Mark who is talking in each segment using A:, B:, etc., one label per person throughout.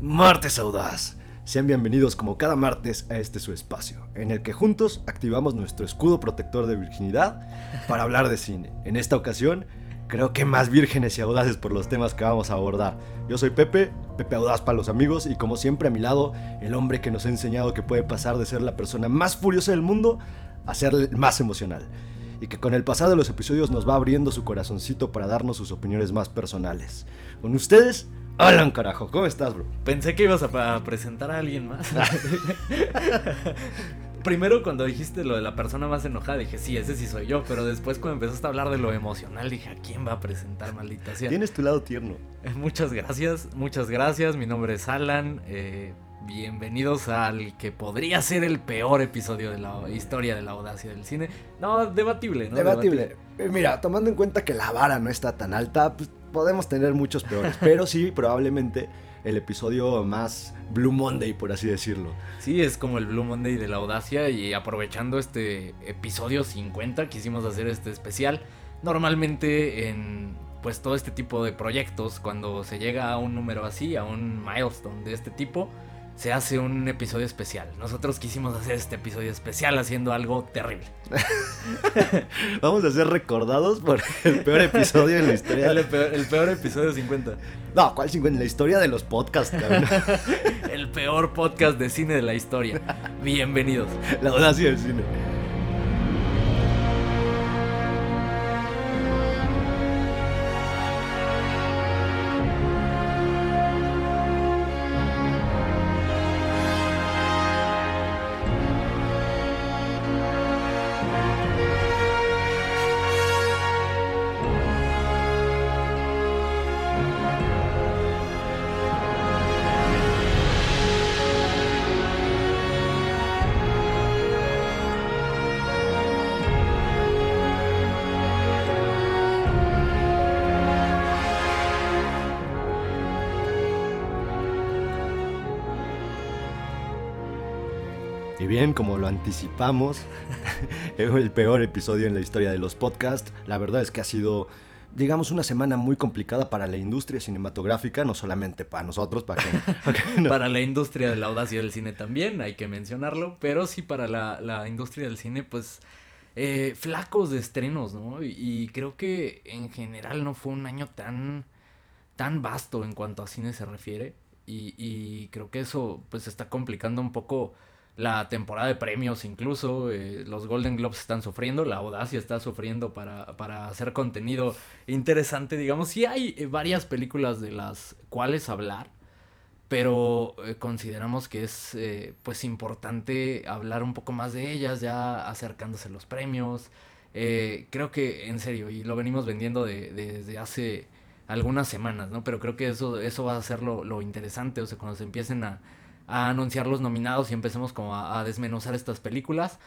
A: Martes Audaz. Sean bienvenidos como cada martes a este su espacio, en el que juntos activamos nuestro escudo protector de virginidad para hablar de cine. En esta ocasión, creo que más vírgenes y audaces por los temas que vamos a abordar. Yo soy Pepe, Pepe Audaz para los amigos, y como siempre a mi lado, el hombre que nos ha enseñado que puede pasar de ser la persona más furiosa del mundo a ser más emocional. Y que con el pasado de los episodios nos va abriendo su corazoncito para darnos sus opiniones más personales. Con ustedes, Alan carajo, ¿cómo estás, bro?
B: Pensé que ibas a, a presentar a alguien más. Primero cuando dijiste lo de la persona más enojada dije, sí, ese sí soy yo, pero después cuando empezaste a hablar de lo emocional dije, ¿a quién va a presentar, maldita sea?
A: Tienes tu lado tierno.
B: Eh, Muchas gracias, muchas gracias, mi nombre es Alan, eh, bienvenidos al que podría ser el peor episodio de la historia de la audacia del cine. No, debatible, ¿no?
A: Debatible. Eh, Mira, tomando en cuenta que la vara no está tan alta, pues podemos tener muchos peores, pero sí, probablemente el episodio más Blue Monday, por así decirlo.
B: Sí, es como el Blue Monday de la audacia y aprovechando este episodio 50 quisimos hacer este especial. Normalmente en pues todo este tipo de proyectos, cuando se llega a un número así, a un milestone de este tipo, se hace un episodio especial. Nosotros quisimos hacer este episodio especial haciendo algo terrible.
A: Vamos a ser recordados por el peor episodio en la historia.
B: El peor, el peor episodio 50.
A: No, ¿cuál 50? En la historia de los podcasts, cabrón.
B: El peor podcast de cine de la historia. Bienvenidos.
A: La audacia del cine. Bien, como lo anticipamos, el peor episodio en la historia de los podcasts. La verdad es que ha sido, digamos, una semana muy complicada para la industria cinematográfica, no solamente para nosotros, para que... para que no-
B: Para la industria de la audacia del cine también, hay que mencionarlo, pero sí para la, la industria del cine, pues eh, flacos de estrenos, ¿no? Y, y creo que en general no fue un año tan, tan vasto en cuanto a cine se refiere, y, y creo que eso pues está complicando un poco la temporada de premios incluso, eh, los Golden Globes están sufriendo, la audacia está sufriendo para, para hacer contenido interesante, digamos, sí hay eh, varias películas de las cuales hablar, pero eh, consideramos que es pues importante hablar un poco más de ellas ya acercándose los premios. Creo que en serio y lo venimos vendiendo de- desde hace algunas semanas no pero creo que eso eso va a ser lo, lo interesante o sea cuando se empiecen a, a anunciar los nominados y empecemos como a, a desmenuzar estas películas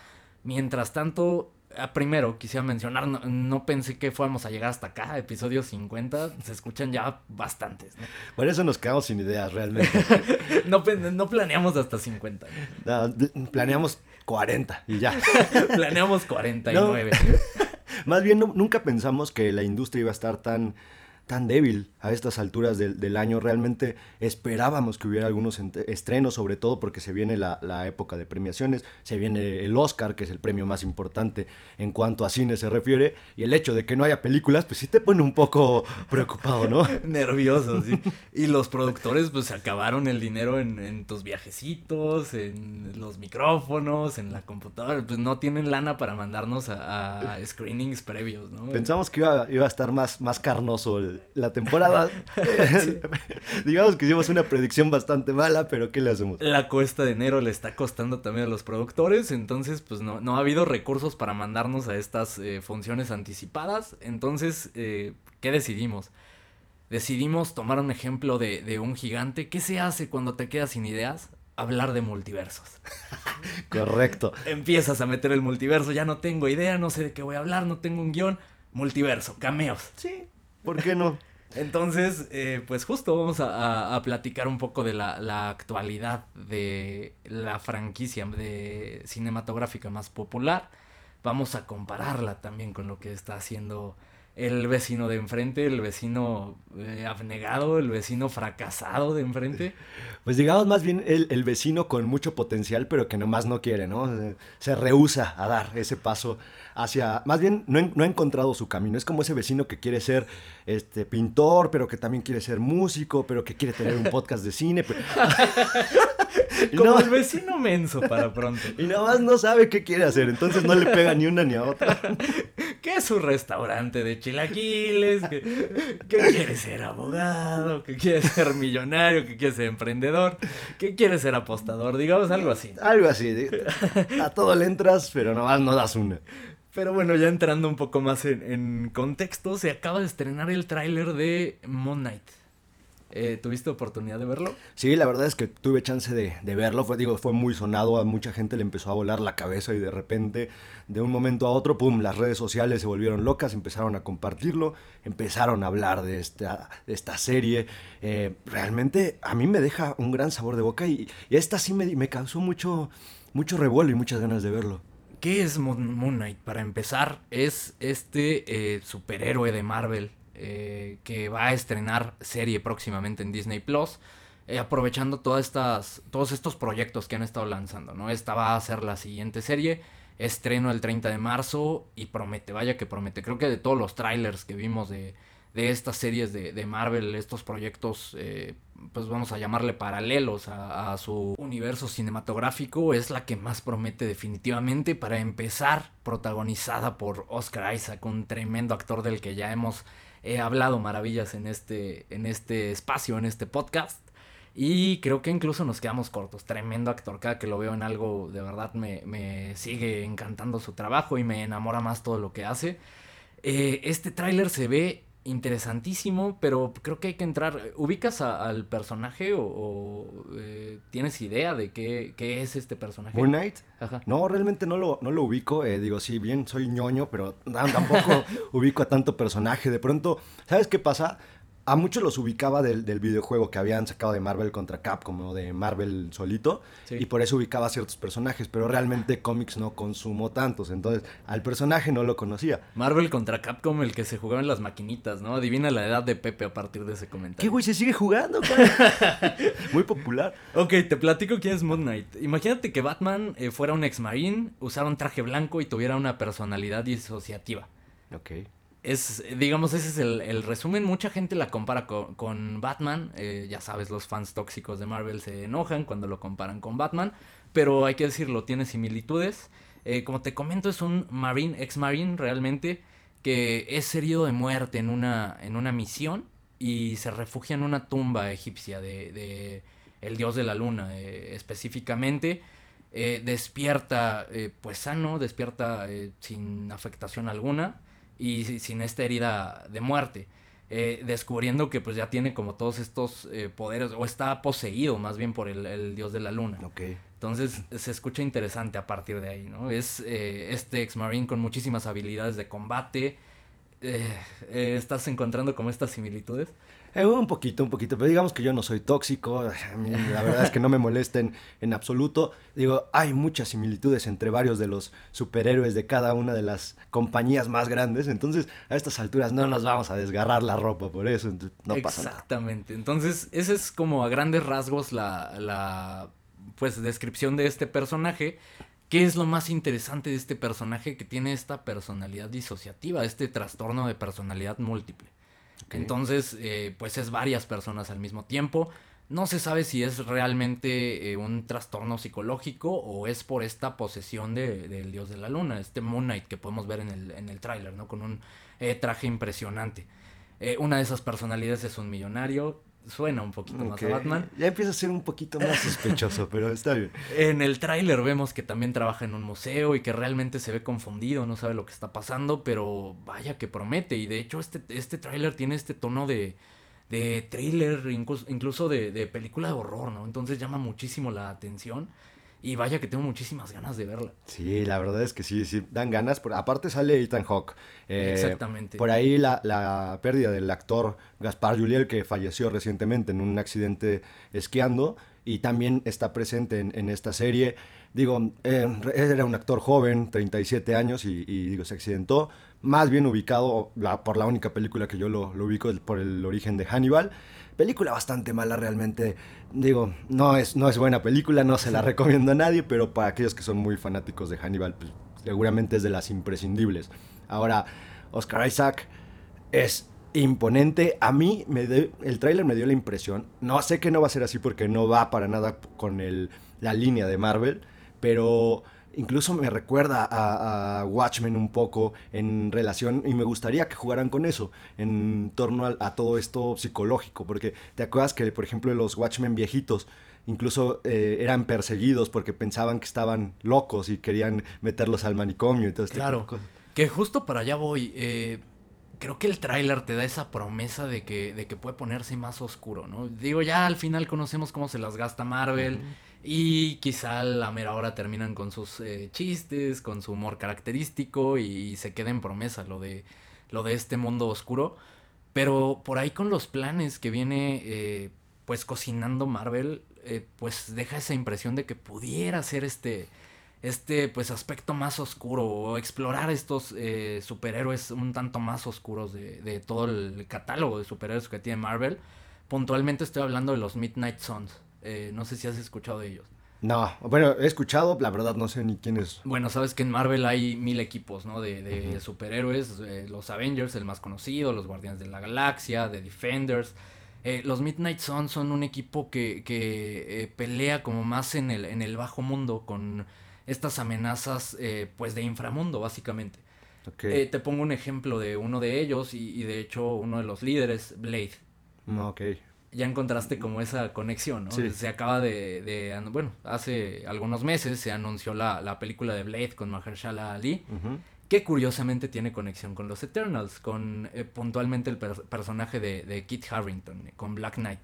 B: mientras tanto ah, Primero, quisiera mencionar, no, no pensé que fuéramos a llegar hasta acá, episodio 50, se escuchan ya bastantes, ¿no?
A: Por eso nos quedamos sin ideas, realmente.
B: No, planeamos hasta 50.
A: No, d- planeamos 40 y ya.
B: Planeamos 49.
A: Más bien, nunca pensamos que la industria iba a estar tan, tan débil a estas alturas del, del año. Realmente esperábamos que hubiera algunos estrenos, sobre todo porque se viene la, la época de premiaciones, se viene el Oscar, que es el premio más importante en cuanto a cine se refiere, y el hecho de que no haya películas, pues sí te pone un poco preocupado, ¿no?
B: Nervioso, sí. Y los productores, pues, acabaron el dinero en, en tus viajecitos, en los micrófonos, en la computadora. Pues no tienen lana para mandarnos a, a screenings previos, ¿no?
A: Pensamos que iba, iba a estar más, más carnoso el- la temporada. Digamos que hicimos una predicción bastante mala, pero ¿qué le hacemos?
B: La cuesta de enero le está costando también a los productores, entonces pues no, no ha habido recursos para mandarnos a estas eh, funciones anticipadas. Entonces, eh, ¿qué decidimos? Decidimos tomar un ejemplo de, de un gigante. ¿Qué se hace cuando te quedas sin ideas? Hablar de multiversos.
A: Correcto.
B: Empiezas a meter el multiverso, ya no tengo idea, no sé de qué voy a hablar, no tengo un guion. Multiverso, cameos.
A: Sí, ¿por qué no?
B: Entonces, eh, pues justo vamos a, a- a platicar un poco de la, la actualidad de la franquicia de cinematográfica más popular. Vamos a compararla también con lo que está haciendo el vecino de enfrente, el vecino eh, abnegado, el vecino fracasado de enfrente.
A: Pues digamos más bien el, vecino con mucho potencial, pero que nomás no quiere, ¿no? Se rehúsa a dar ese paso hacia, más bien no, no, ha encontrado su camino. Es como ese vecino que quiere ser este, pintor, pero que también quiere ser músico, pero que quiere tener un podcast de cine.
B: como el vecino menso para pronto.
A: Y nada más no sabe qué quiere hacer, entonces no le pega ni una ni a otra.
B: ¿Qué es su restaurante de chilaquiles? ¿Qué, quiere ser abogado? ¿Qué quiere ser millonario? ¿Qué quiere ser emprendedor? ¿Qué quiere ser apostador? Digamos algo así.
A: Algo así. A todo le entras, pero nomás no das una.
B: Pero bueno, ya entrando un poco más en, contexto, se acaba de estrenar el tráiler de Moon Knight. Eh, ¿Tuviste oportunidad de verlo?
A: Sí, la verdad es que tuve chance de, verlo. Fue, digo, fue muy sonado, a mucha gente le empezó a volar la cabeza y de repente, de un momento a otro, pum, las redes sociales se volvieron locas, empezaron a compartirlo, empezaron a hablar de esta, de esta serie. Eh, realmente a mí me deja un gran sabor de boca y, esta sí me, me causó mucho, mucho revuelo y muchas ganas de verlo.
B: ¿Qué es Moon Knight? Para empezar, es este eh, superhéroe de Marvel eh, que va a estrenar serie próximamente en Disney Plus. Eh, aprovechando todas estas, todos estos proyectos que han estado lanzando, ¿no? Esta va a ser la siguiente serie. Estreno el 30 de marzo y promete, vaya que promete. Creo que de todos los trailers que vimos de, de estas series de, de Marvel, estos proyectos, eh, pues vamos a llamarle paralelos a, su universo cinematográfico, es la que más promete definitivamente. Para empezar, protagonizada por Oscar Isaac, un tremendo actor del que ya hemos eh, hablado maravillas en este, en este espacio, en este podcast. Y creo que incluso nos quedamos cortos. Tremendo actor. Cada que lo veo en algo, de verdad me, me sigue encantando su trabajo y me enamora más todo lo que hace. Eh, este tráiler se ve interesantísimo, pero creo que hay que entrar. ¿Ubicas al personaje o, eh, tienes idea de qué, es este personaje?
A: Moon Knight. No, realmente no lo, no lo ubico. Eh, digo, sí, bien, soy ñoño, pero tampoco ubico a tanto personaje. De pronto, ¿sabes qué pasa? A muchos los ubicaba del, videojuego que habían sacado de Marvel contra Capcom o de Marvel solito. Y por eso ubicaba ciertos personajes. Pero realmente cómics no consumo tantos. Entonces, al personaje no lo conocía.
B: Marvel contra Capcom, el que se jugaba en las maquinitas, ¿no? Adivina la edad de Pepe a partir de ese comentario.
A: ¿Qué güey? Se sigue jugando, Muy popular.
B: Ok, te platico quién es Moon Knight. Imagínate que Batman eh, fuera un ex-marine, usara un traje blanco y tuviera una personalidad disociativa.
A: Ok
B: es, digamos, ese es el, resumen. Mucha gente la compara con, Batman. Eh, ya sabes, los fans tóxicos de Marvel se enojan cuando lo comparan con Batman. Pero hay que decirlo, tiene similitudes. Eh, como te comento, es un Marine, ex-Marine realmente, que es herido de muerte en una, en una misión y se refugia en una tumba egipcia de, el dios de la luna eh, específicamente. despierta pues sano, despierta sin afectación alguna y sin esta herida de muerte. Eh, descubriendo que pues ya tiene como todos estos eh, poderes, o está poseído más bien por el, dios de la luna.
A: Okay.
B: Entonces se escucha interesante a partir de ahí, ¿no? Es eh, este ex-marine con muchísimas habilidades de combate. ¿Estás encontrando como estas similitudes?
A: Eh, un poquito, un poquito, pero digamos que yo no soy tóxico, la verdad es que no me molesten en absoluto. Digo, hay muchas similitudes entre varios de los superhéroes de cada una de las compañías más grandes, entonces a estas alturas no nos vamos a desgarrar la ropa por eso, no pasa
B: nada. Exactamente, entonces esa es como a grandes rasgos la, la pues descripción de este personaje. ¿Qué es lo más interesante de este personaje que tiene esta personalidad disociativa, este trastorno de personalidad múltiple? Entonces, eh, pues es varias personas al mismo tiempo. No se sabe si es realmente eh, un trastorno psicológico o es por esta posesión del dios de la luna, este Moon Knight que podemos ver en el, en el tráiler, ¿no? Con un eh, traje impresionante. una de esas personalidades es un millonario, suena un poquito más a Batman.
A: Ya empieza a ser un poquito más sospechoso, pero está bien.
B: En el tráiler vemos que también trabaja en un museo y que realmente se ve confundido, no sabe lo que está pasando, pero vaya que promete. Y de hecho este, este tráiler tiene este tono de, de thriller, incluso, de, de película de horror, ¿no? Entonces llama muchísimo la atención. Y vaya que tengo muchísimas ganas de verla.
A: Sí, la verdad es que sí, sí, dan ganas. aparte sale Ethan Hawke.
B: Eh, Exactamente.
A: Por ahí la, la, pérdida del actor Gaspar Juliel, que falleció recientemente en un accidente esquiando. y también está presente en, esta serie. Digo, eh, era un actor joven, 37 años, y, digo, se accidentó, más bien ubicado por la única película que yo lo, lo ubico por el origen de Hannibal. Película bastante mala realmente. Digo, no es, no es buena película, no se la recomiendo a nadie, pero para aquellos que son muy fanáticos de Hannibal, pues, seguramente es de las imprescindibles. Ahora, Oscar Isaac es imponente. A mí me el tráiler me dio la impresión. No sé que no va a ser así porque no va para nada con el, la línea de Marvel, pero incluso me recuerda a, Watchmen un poco en relación, y me gustaría que jugaran con eso, en torno a, todo esto psicológico, porque te acuerdas que, por ejemplo, los Watchmen viejitos, incluso eh, eran perseguidos porque pensaban que estaban locos y querían meterlos al manicomio y todo este
B: Claro, que justo para allá voy. Eh, creo que el tráiler te da esa promesa de que, de que puede ponerse más oscuro, ¿no? Digo, ya al final conocemos cómo se las gasta Marvel. Y quizá a la mera hora terminan con sus eh, chistes, con su humor característico y, se queda en promesa lo de, lo de este mundo oscuro. Pero por ahí con los planes que viene eh, pues cocinando Marvel, eh, pues deja esa impresión de que pudiera ser este, este pues aspecto más oscuro o explorar estos superhéroes un tanto más oscuros de, de, todo el catálogo de superhéroes que tiene Marvel. Puntualmente estoy hablando de los Midnight Suns. Eh, no sé si has escuchado de ellos.
A: No, bueno, he escuchado, la verdad no sé ni quién es.
B: Bueno, sabes que en Marvel hay mil equipos, ¿no? De, superhéroes, eh, los Avengers, el más conocido, los Guardianes de la Galaxia, The Defenders. Eh, los Midnight Suns son un equipo que, pelea como más en el, en el bajo mundo con estas amenazas pues de inframundo, básicamente. te pongo un ejemplo de uno de ellos y, de hecho uno de los líderes, Blade.
A: Mm, ok
B: ya encontraste como esa conexión, ¿no? Se acaba de, bueno, hace algunos meses se anunció la, película de Blade con Mahershala Ali, que curiosamente tiene conexión con los Eternals, con eh, puntualmente el personaje de, Kit Harrington, con Black Knight.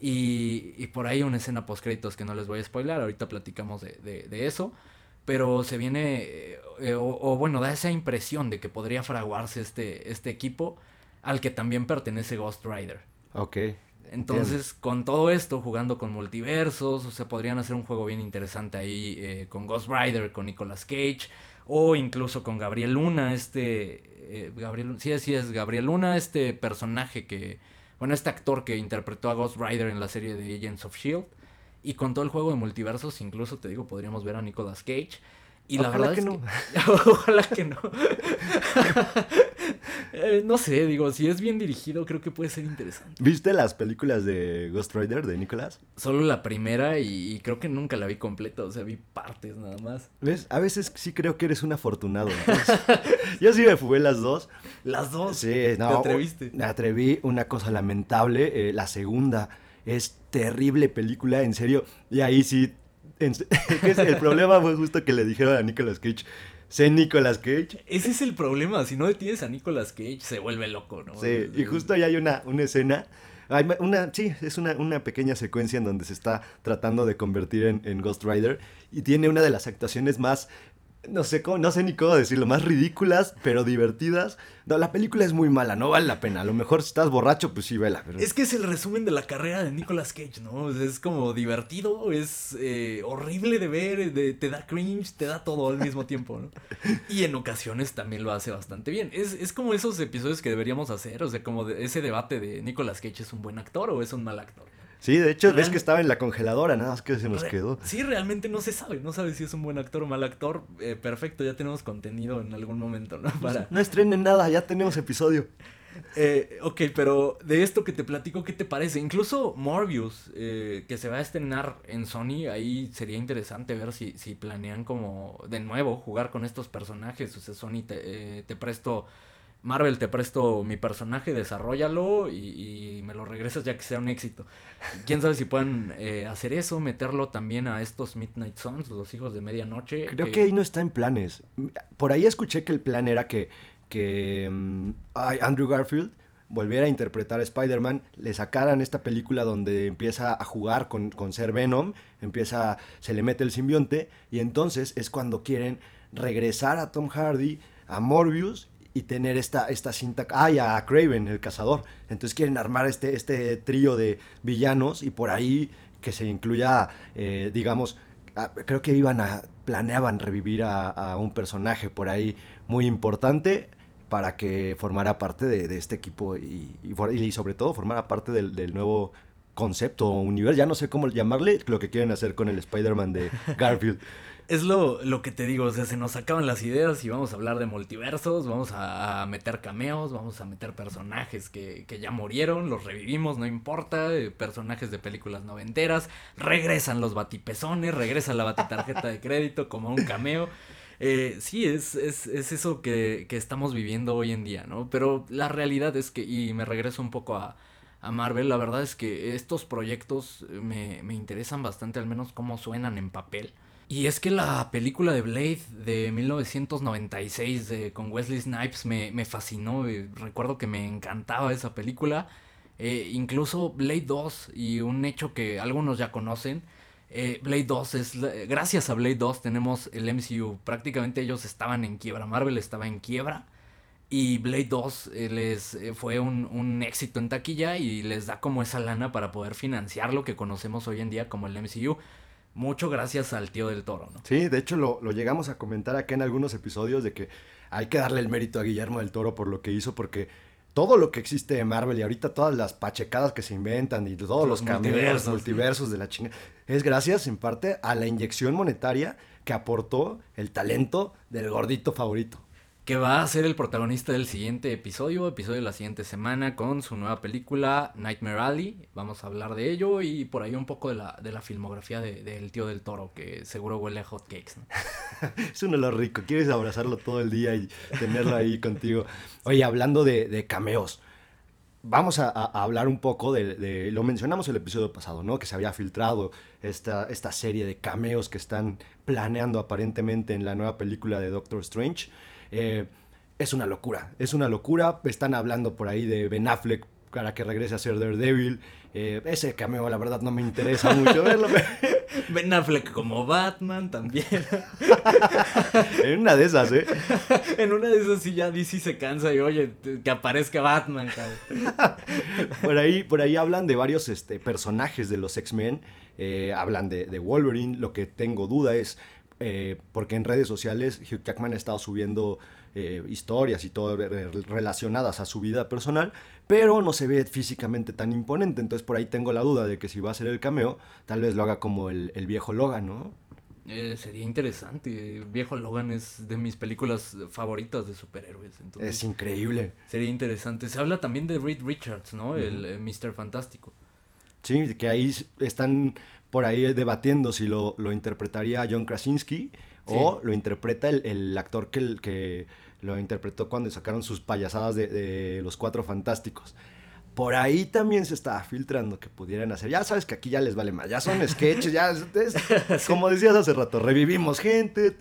B: Y, por ahí una escena post créditos que no les voy a spoiler, ahorita platicamos de, eso, pero se viene, eh, o, o, bueno, da esa impresión de que podría fraguarse este, este equipo al que también pertenece Ghost Rider.
A: Ok.
B: Entonces, con todo esto, jugando con multiversos, o sea, podrían hacer un juego bien interesante ahí eh, con Ghost Rider, con Nicolas Cage, o incluso con Gabriel Luna, este. Eh, Gabriel, sí, así es, Gabriel Luna, este personaje que. Bueno, este actor que interpretó a Ghost Rider en la serie de Agents of Shield. Y con todo el juego de multiversos, incluso te digo, podríamos ver a Nicolas Cage. Y la verdad que es no. Que... Ojalá que no. Eh, no sé, digo, si es bien dirigido, creo que puede ser interesante.
A: ¿Viste las películas de Ghost Rider de Nicolas?
B: Solo la primera y, creo que nunca la vi completa, o sea, vi partes nada más.
A: ¿Ves? A veces sí creo que eres un afortunado. Yo sí me fui las dos.
B: ¿Las dos?
A: Sí, no.
B: ¿Te atreviste?
A: Me atreví, una cosa lamentable. Eh, la segunda es terrible película, en serio. Y ahí sí el problema fue justo que le dijeron a Nicolas Cage, sé Nicolas Cage.
B: Ese es el problema, si no detienes a Nicolas Cage se vuelve loco, ¿no?
A: Sí, y justo ahí hay una, una escena, hay una, sí, es una, una, pequeña secuencia en donde se está tratando de convertir en, en Ghost Rider y tiene una de las actuaciones más no sé cómo, no sé ni cómo decirlo, más ridículas, pero divertidas. No, la película es muy mala, no vale la pena. A lo mejor si estás borracho, pues sí, vela.
B: Es que es el resumen de la carrera de Nicolas Cage, ¿no? Es como divertido, es eh, horrible de ver, te da cringe, te da todo al mismo tiempo, ¿no? Y en ocasiones también lo hace bastante bien. Es, es como esos episodios que deberíamos hacer, o sea, como ese debate de Nicolas Cage es un buen actor o es un mal actor.
A: Sí, de hecho, ves que estaba en la congeladora, nada más que se nos quedó.
B: Sí, realmente no se sabe, no sabe si es un buen actor o mal actor. Eh, perfecto, ya tenemos contenido en algún momento, ¿no?
A: Para... No estrenen nada, ya tenemos episodio.
B: Eh, ok, pero de esto que te platico, ¿qué te parece? Incluso Morbius, eh, que se va a estrenar en Sony, ahí sería interesante ver si, si planean como de nuevo jugar con estos personajes. O sea, Sony te, te presto Marvel, te presto mi personaje, desarrollalo y, me lo regresas ya que sea un éxito. Quién sabe si puedan eh, hacer eso, meterlo también a estos Midnight Suns, los hijos de medianoche.
A: Creo que, ahí no está en planes. Por ahí escuché que el plan era que, que mm, Andrew Garfield volviera a interpretar a Spider-Man, le sacaran esta película donde empieza a jugar con, con ser Venom, empieza, se le mete el simbionte, y entonces es cuando quieren regresar a Tom Hardy, a Morbius y tener esta, esta cinta. Ah, y a Craven, el cazador. Entonces quieren armar este, este trío de villanos y por ahí que se incluya, eh, digamos, creo que iban a, planeaban revivir a, un personaje por ahí muy importante para que formara parte de, este equipo y, y, sobre todo formara parte del, del nuevo concepto o universo, ya no sé cómo llamarle, lo que quieren hacer con el Spider-Man de Garfield.
B: Es lo, lo que te digo, o sea, se nos acaban las ideas y vamos a hablar de multiversos, vamos a, meter cameos, vamos a meter personajes que, que, ya murieron, los revivimos, no importa, eh, personajes de películas noventeras, regresan los batipezones, regresa la batitarjeta de crédito como un cameo. Eh, sí, es, es, es eso que, que, estamos viviendo hoy en día, ¿no? Pero la realidad es que, y me regreso un poco a, a Marvel, la verdad es que estos proyectos me, me interesan bastante, al menos cómo suenan en papel. Y es que la película de Blade de 1996 con Wesley Snipes me, me fascinó. recuerdo que me encantaba esa película. Eh, incluso Blade 2 y un hecho que algunos ya conocen. Eh, Blade 2 es... Gracias a Blade 2 tenemos el MCU. Prácticamente ellos estaban en quiebra. Marvel estaba en quiebra. Y Blade 2 eh, les fue un, un, éxito en taquilla y les da como esa lana para poder financiar lo que conocemos hoy en día como el MCU mucho gracias al tío del toro, ¿no?
A: Sí, de hecho lo, llegamos a comentar acá en algunos episodios de que hay que darle el mérito a Guillermo del Toro por lo que hizo, porque todo lo que existe de Marvel y ahorita todas las pachecadas que se inventan y todos los, los multiversos, multiversos de la chinga, es gracias en parte a la inyección monetaria que aportó el talento del gordito favorito
B: que va a ser el protagonista del siguiente episodio, episodio de la siguiente semana, con su nueva película Nightmare Alley. Vamos a hablar de ello y por ahí un poco de la, de la filmografía del tío del toro, que seguro huele a hot cakes.
A: es uno de los ricos, quieres abrazarlo todo el día y tenerlo ahí contigo. Oye, hablando de, cameos, vamos a, hablar un poco de, lo mencionamos el episodio pasado, ¿no? Que se había filtrado esta, esta serie de cameos que están planeando aparentemente en la nueva película de Doctor Strange. Eh, es una locura, es una locura. Están hablando por ahí de Ben Affleck para que regrese a ser Daredevil. Eh, ese cameo, la verdad, no me interesa mucho verlo.
B: Ben Affleck como Batman también.
A: en una de esas, ¿eh?
B: en una de esas sí ya DC se cansa y oye, que aparezca Batman,
A: por ahí, por ahí hablan de varios este, personajes de los X-Men. Eh, hablan de, de Wolverine. Lo que tengo duda es eh, porque en redes sociales Hugh Jackman ha estado subiendo eh, historias y todo relacionadas a su vida personal, pero no se ve físicamente tan imponente, entonces por ahí tengo la duda de que si va a ser el cameo, tal vez lo haga como el, viejo Logan, ¿no?
B: Eh, sería interesante. Viejo Logan es de mis películas favoritas de superhéroes.
A: es increíble.
B: Sería interesante. Se habla también de Reed Richards, ¿no? El Mr. Fantástico.
A: Sí, que ahí están por ahí debatiendo si lo, lo interpretaría John Krasinski o lo interpreta el, actor que, que lo interpretó cuando sacaron sus payasadas de, Los Cuatro Fantásticos. Por ahí también se estaba filtrando que pudieran hacer. Ya sabes que aquí ya les vale más. Ya son sketches, ya. Como decías hace rato, revivimos gente.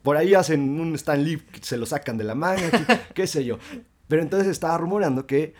A: Por ahí hacen un Stan Lee, se lo sacan de la manga, qué sé yo. Pero entonces estaba rumorando que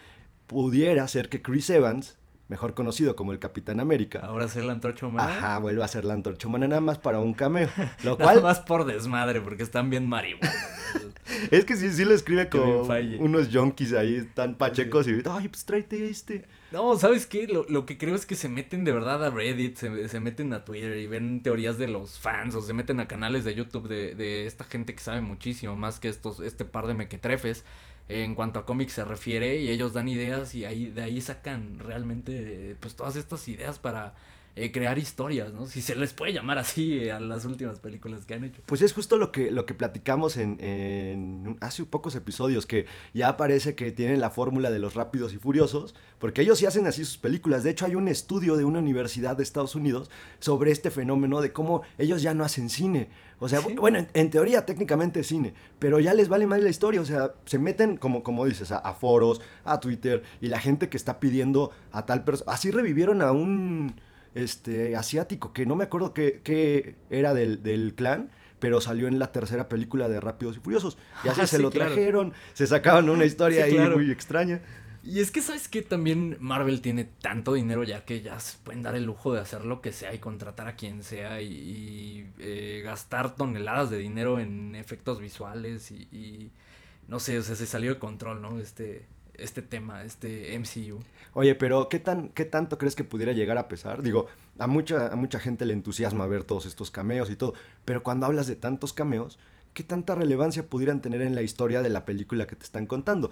A: pudiera ser que Chris Evans mejor conocido como el Capitán América.
B: Ahora ser la antorcha humana.
A: Ajá, vuelve a ser la antorcha humana nada más para un cameo.
B: Lo cual... Nada más por desmadre, porque están bien marihuana.
A: es que sí, sí lo escribe como unos junkies ahí tan pachecos y ay, pues tráete este.
B: No, ¿sabes qué? Lo, lo, que creo es que se meten de verdad a Reddit, se, se, meten a Twitter y ven teorías de los fans o se meten a canales de YouTube de, de esta gente que sabe muchísimo más que estos, este par de mequetrefes en cuanto a cómics se refiere y ellos dan ideas y ahí de ahí sacan realmente pues todas estas ideas para eh, crear historias, ¿no? Si se les puede llamar así eh, a las últimas películas que han hecho.
A: Pues es justo lo que, lo que platicamos en, en hace pocos episodios, que ya parece que tienen la fórmula de los rápidos y furiosos, porque ellos sí hacen así sus películas. De hecho, hay un estudio de una universidad de Estados Unidos sobre este fenómeno de cómo ellos ya no hacen cine. O sea, bueno, en, teoría técnicamente es cine, pero ya les vale más la historia. O sea, se meten, como, como dices, a, a foros, a Twitter, y la gente que está pidiendo a tal persona. Así revivieron a un este, asiático, que no me acuerdo qué, era del, clan, pero salió en la tercera película de Rápidos y Furiosos. Y así ah, se lo trajeron, se sacaban una historia ahí muy extraña.
B: Y es que, ¿sabes que También Marvel tiene tanto dinero ya que ya se pueden dar el lujo de hacer lo que sea y contratar a quien sea y, eh, gastar toneladas de dinero en efectos visuales y, y, no sé, o sea, se salió de control, ¿no? Este, este tema, este MCU.
A: Oye, pero ¿qué, tan, ¿qué tanto crees que pudiera llegar a pesar? Digo, a mucha, a mucha gente le entusiasma ver todos estos cameos y todo, pero cuando hablas de tantos cameos, ¿qué tanta relevancia pudieran tener en la historia de la película que te están contando?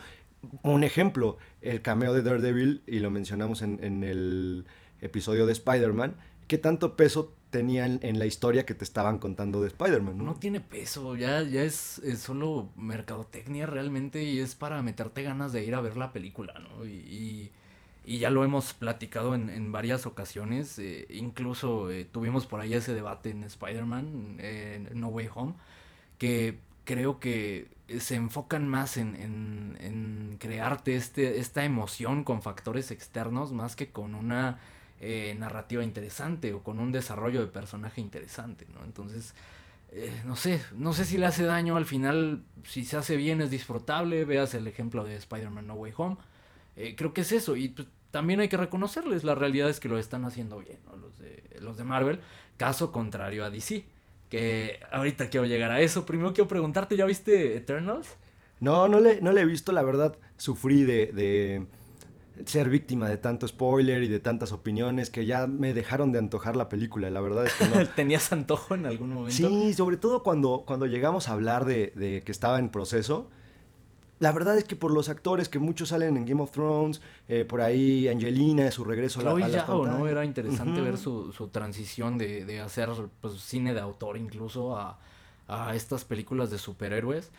A: Un ejemplo, el cameo de Daredevil, y lo mencionamos en, en el episodio de Spider-Man, ¿qué tanto peso tenía en, la historia que te estaban contando de Spider-Man?
B: ¿no? tiene peso, ya, ya es, solo mercadotecnia realmente y es para meterte ganas de ir a ver la película, ¿no? Y, y, ya lo hemos platicado en, en varias ocasiones, eh, incluso eh, tuvimos por ahí ese debate en Spider-Man, en No Way Home, que creo que se enfocan más en, en, en crearte este, esta emoción con factores externos más que con una eh, narrativa interesante o con un desarrollo de personaje interesante, ¿no? Entonces, eh, no sé, no sé si le hace daño al final, si se hace bien es disfrutable, veas el ejemplo de Spider-Man No Way Home, eh, creo que es eso, y pues, también hay que reconocerles, la realidad es que lo están haciendo bien, los, de, los de Marvel, caso contrario a DC, que ahorita quiero llegar a eso, primero quiero preguntarte, ¿ya viste Eternals?
A: No, no le, no le he visto, la verdad, sufrí de ser víctima de tanto spoiler y de tantas opiniones que ya me dejaron de antojar la película. La verdad es que no.
B: ¿Tenías antojo en algún momento?
A: Sí, sobre todo cuando, cuando llegamos a hablar de, que estaba en proceso. La verdad es que por los actores que muchos salen en Game of Thrones, eh, por ahí Angelina, su regreso
B: a la, a ¿no? Era interesante ver su, su transición de, de hacer pues, cine de autor incluso a, a estas películas de superhéroes.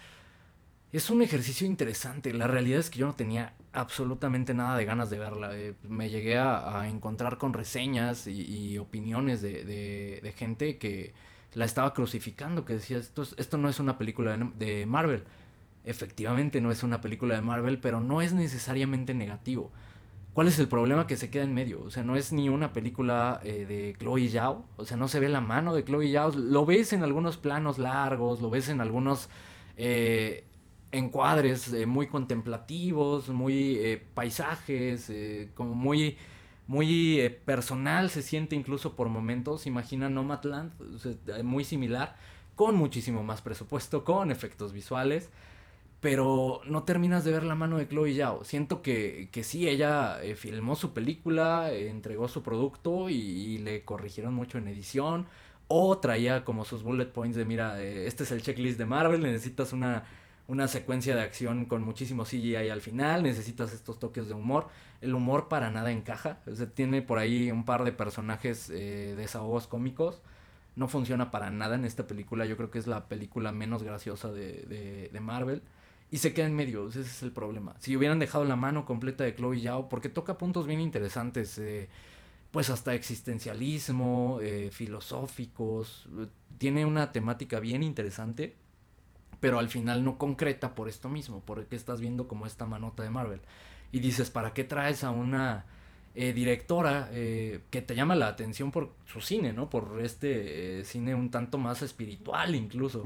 B: Es un ejercicio interesante. La realidad es que yo no tenía absolutamente nada de ganas de verla. Eh, me llegué a, encontrar con reseñas y, opiniones de, gente que la estaba crucificando, que decía, esto, esto no es una película de, Marvel. Efectivamente no es una película de Marvel, pero no es necesariamente negativo. ¿Cuál es el problema que se queda en medio? O sea, no es ni una película eh, de Chloe Zhao. O sea, no se ve la mano de Chloe Zhao. Lo ves en algunos planos largos, lo ves en algunos... Eh, encuadres eh, muy contemplativos, muy eh, paisajes, eh, como muy, muy personal se siente incluso por momentos. Imagina Nomadland, muy similar, con muchísimo más presupuesto, con efectos visuales. Pero no terminas de ver la mano de Chloe Zhao. Siento que, que sí, ella filmó su película, entregó su producto y, le corrigieron mucho en edición. O traía como sus bullet points de, mira, este es el checklist de Marvel, necesitas una una secuencia de acción con muchísimo CGI al final, necesitas estos toques de humor. El humor para nada encaja, o tiene por ahí un par de personajes eh, desahogos cómicos. No funciona para nada en esta película, yo creo que es la película menos graciosa de, de, Marvel. Y se queda en medio, ese es el problema. Si hubieran dejado la mano completa de Chloe Zhao, porque toca puntos bien interesantes, eh, pues hasta existencialismo, eh, filosóficos, tiene una temática bien interesante pero al final no concreta por esto mismo, porque estás viendo como esta manota de Marvel. Y dices, ¿para qué traes a una eh, directora eh, que te llama la atención por su cine, ¿no? Por este eh, cine un tanto más espiritual incluso.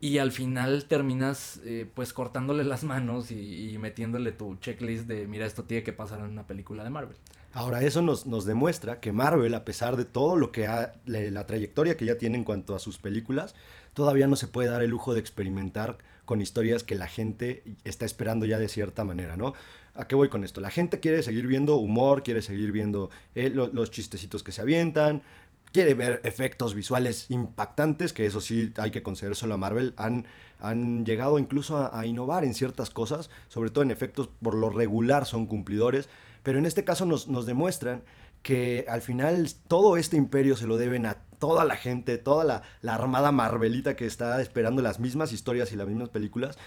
B: Y al final terminas pues cortándole las manos y, metiéndole tu checklist de, mira, esto tiene que pasar en una película de Marvel.
A: Ahora, eso nos, nos demuestra que Marvel, a pesar de todo lo que ha, la trayectoria que ya tiene en cuanto a sus películas, todavía no se puede dar el lujo de experimentar con historias que la gente está esperando ya de cierta manera, ¿no? ¿A qué voy con esto? La gente quiere seguir viendo humor, quiere seguir viendo eh, los chistecitos que se avientan, quiere ver efectos visuales impactantes, que eso sí hay que concederlo a Marvel, han, han llegado incluso a, a, innovar en ciertas cosas, sobre todo en efectos por lo regular son cumplidores, pero en este caso nos, nos demuestran que al final todo este imperio se lo deben a toda la gente, toda la, armada Marvelita que está esperando las mismas historias y las mismas películas.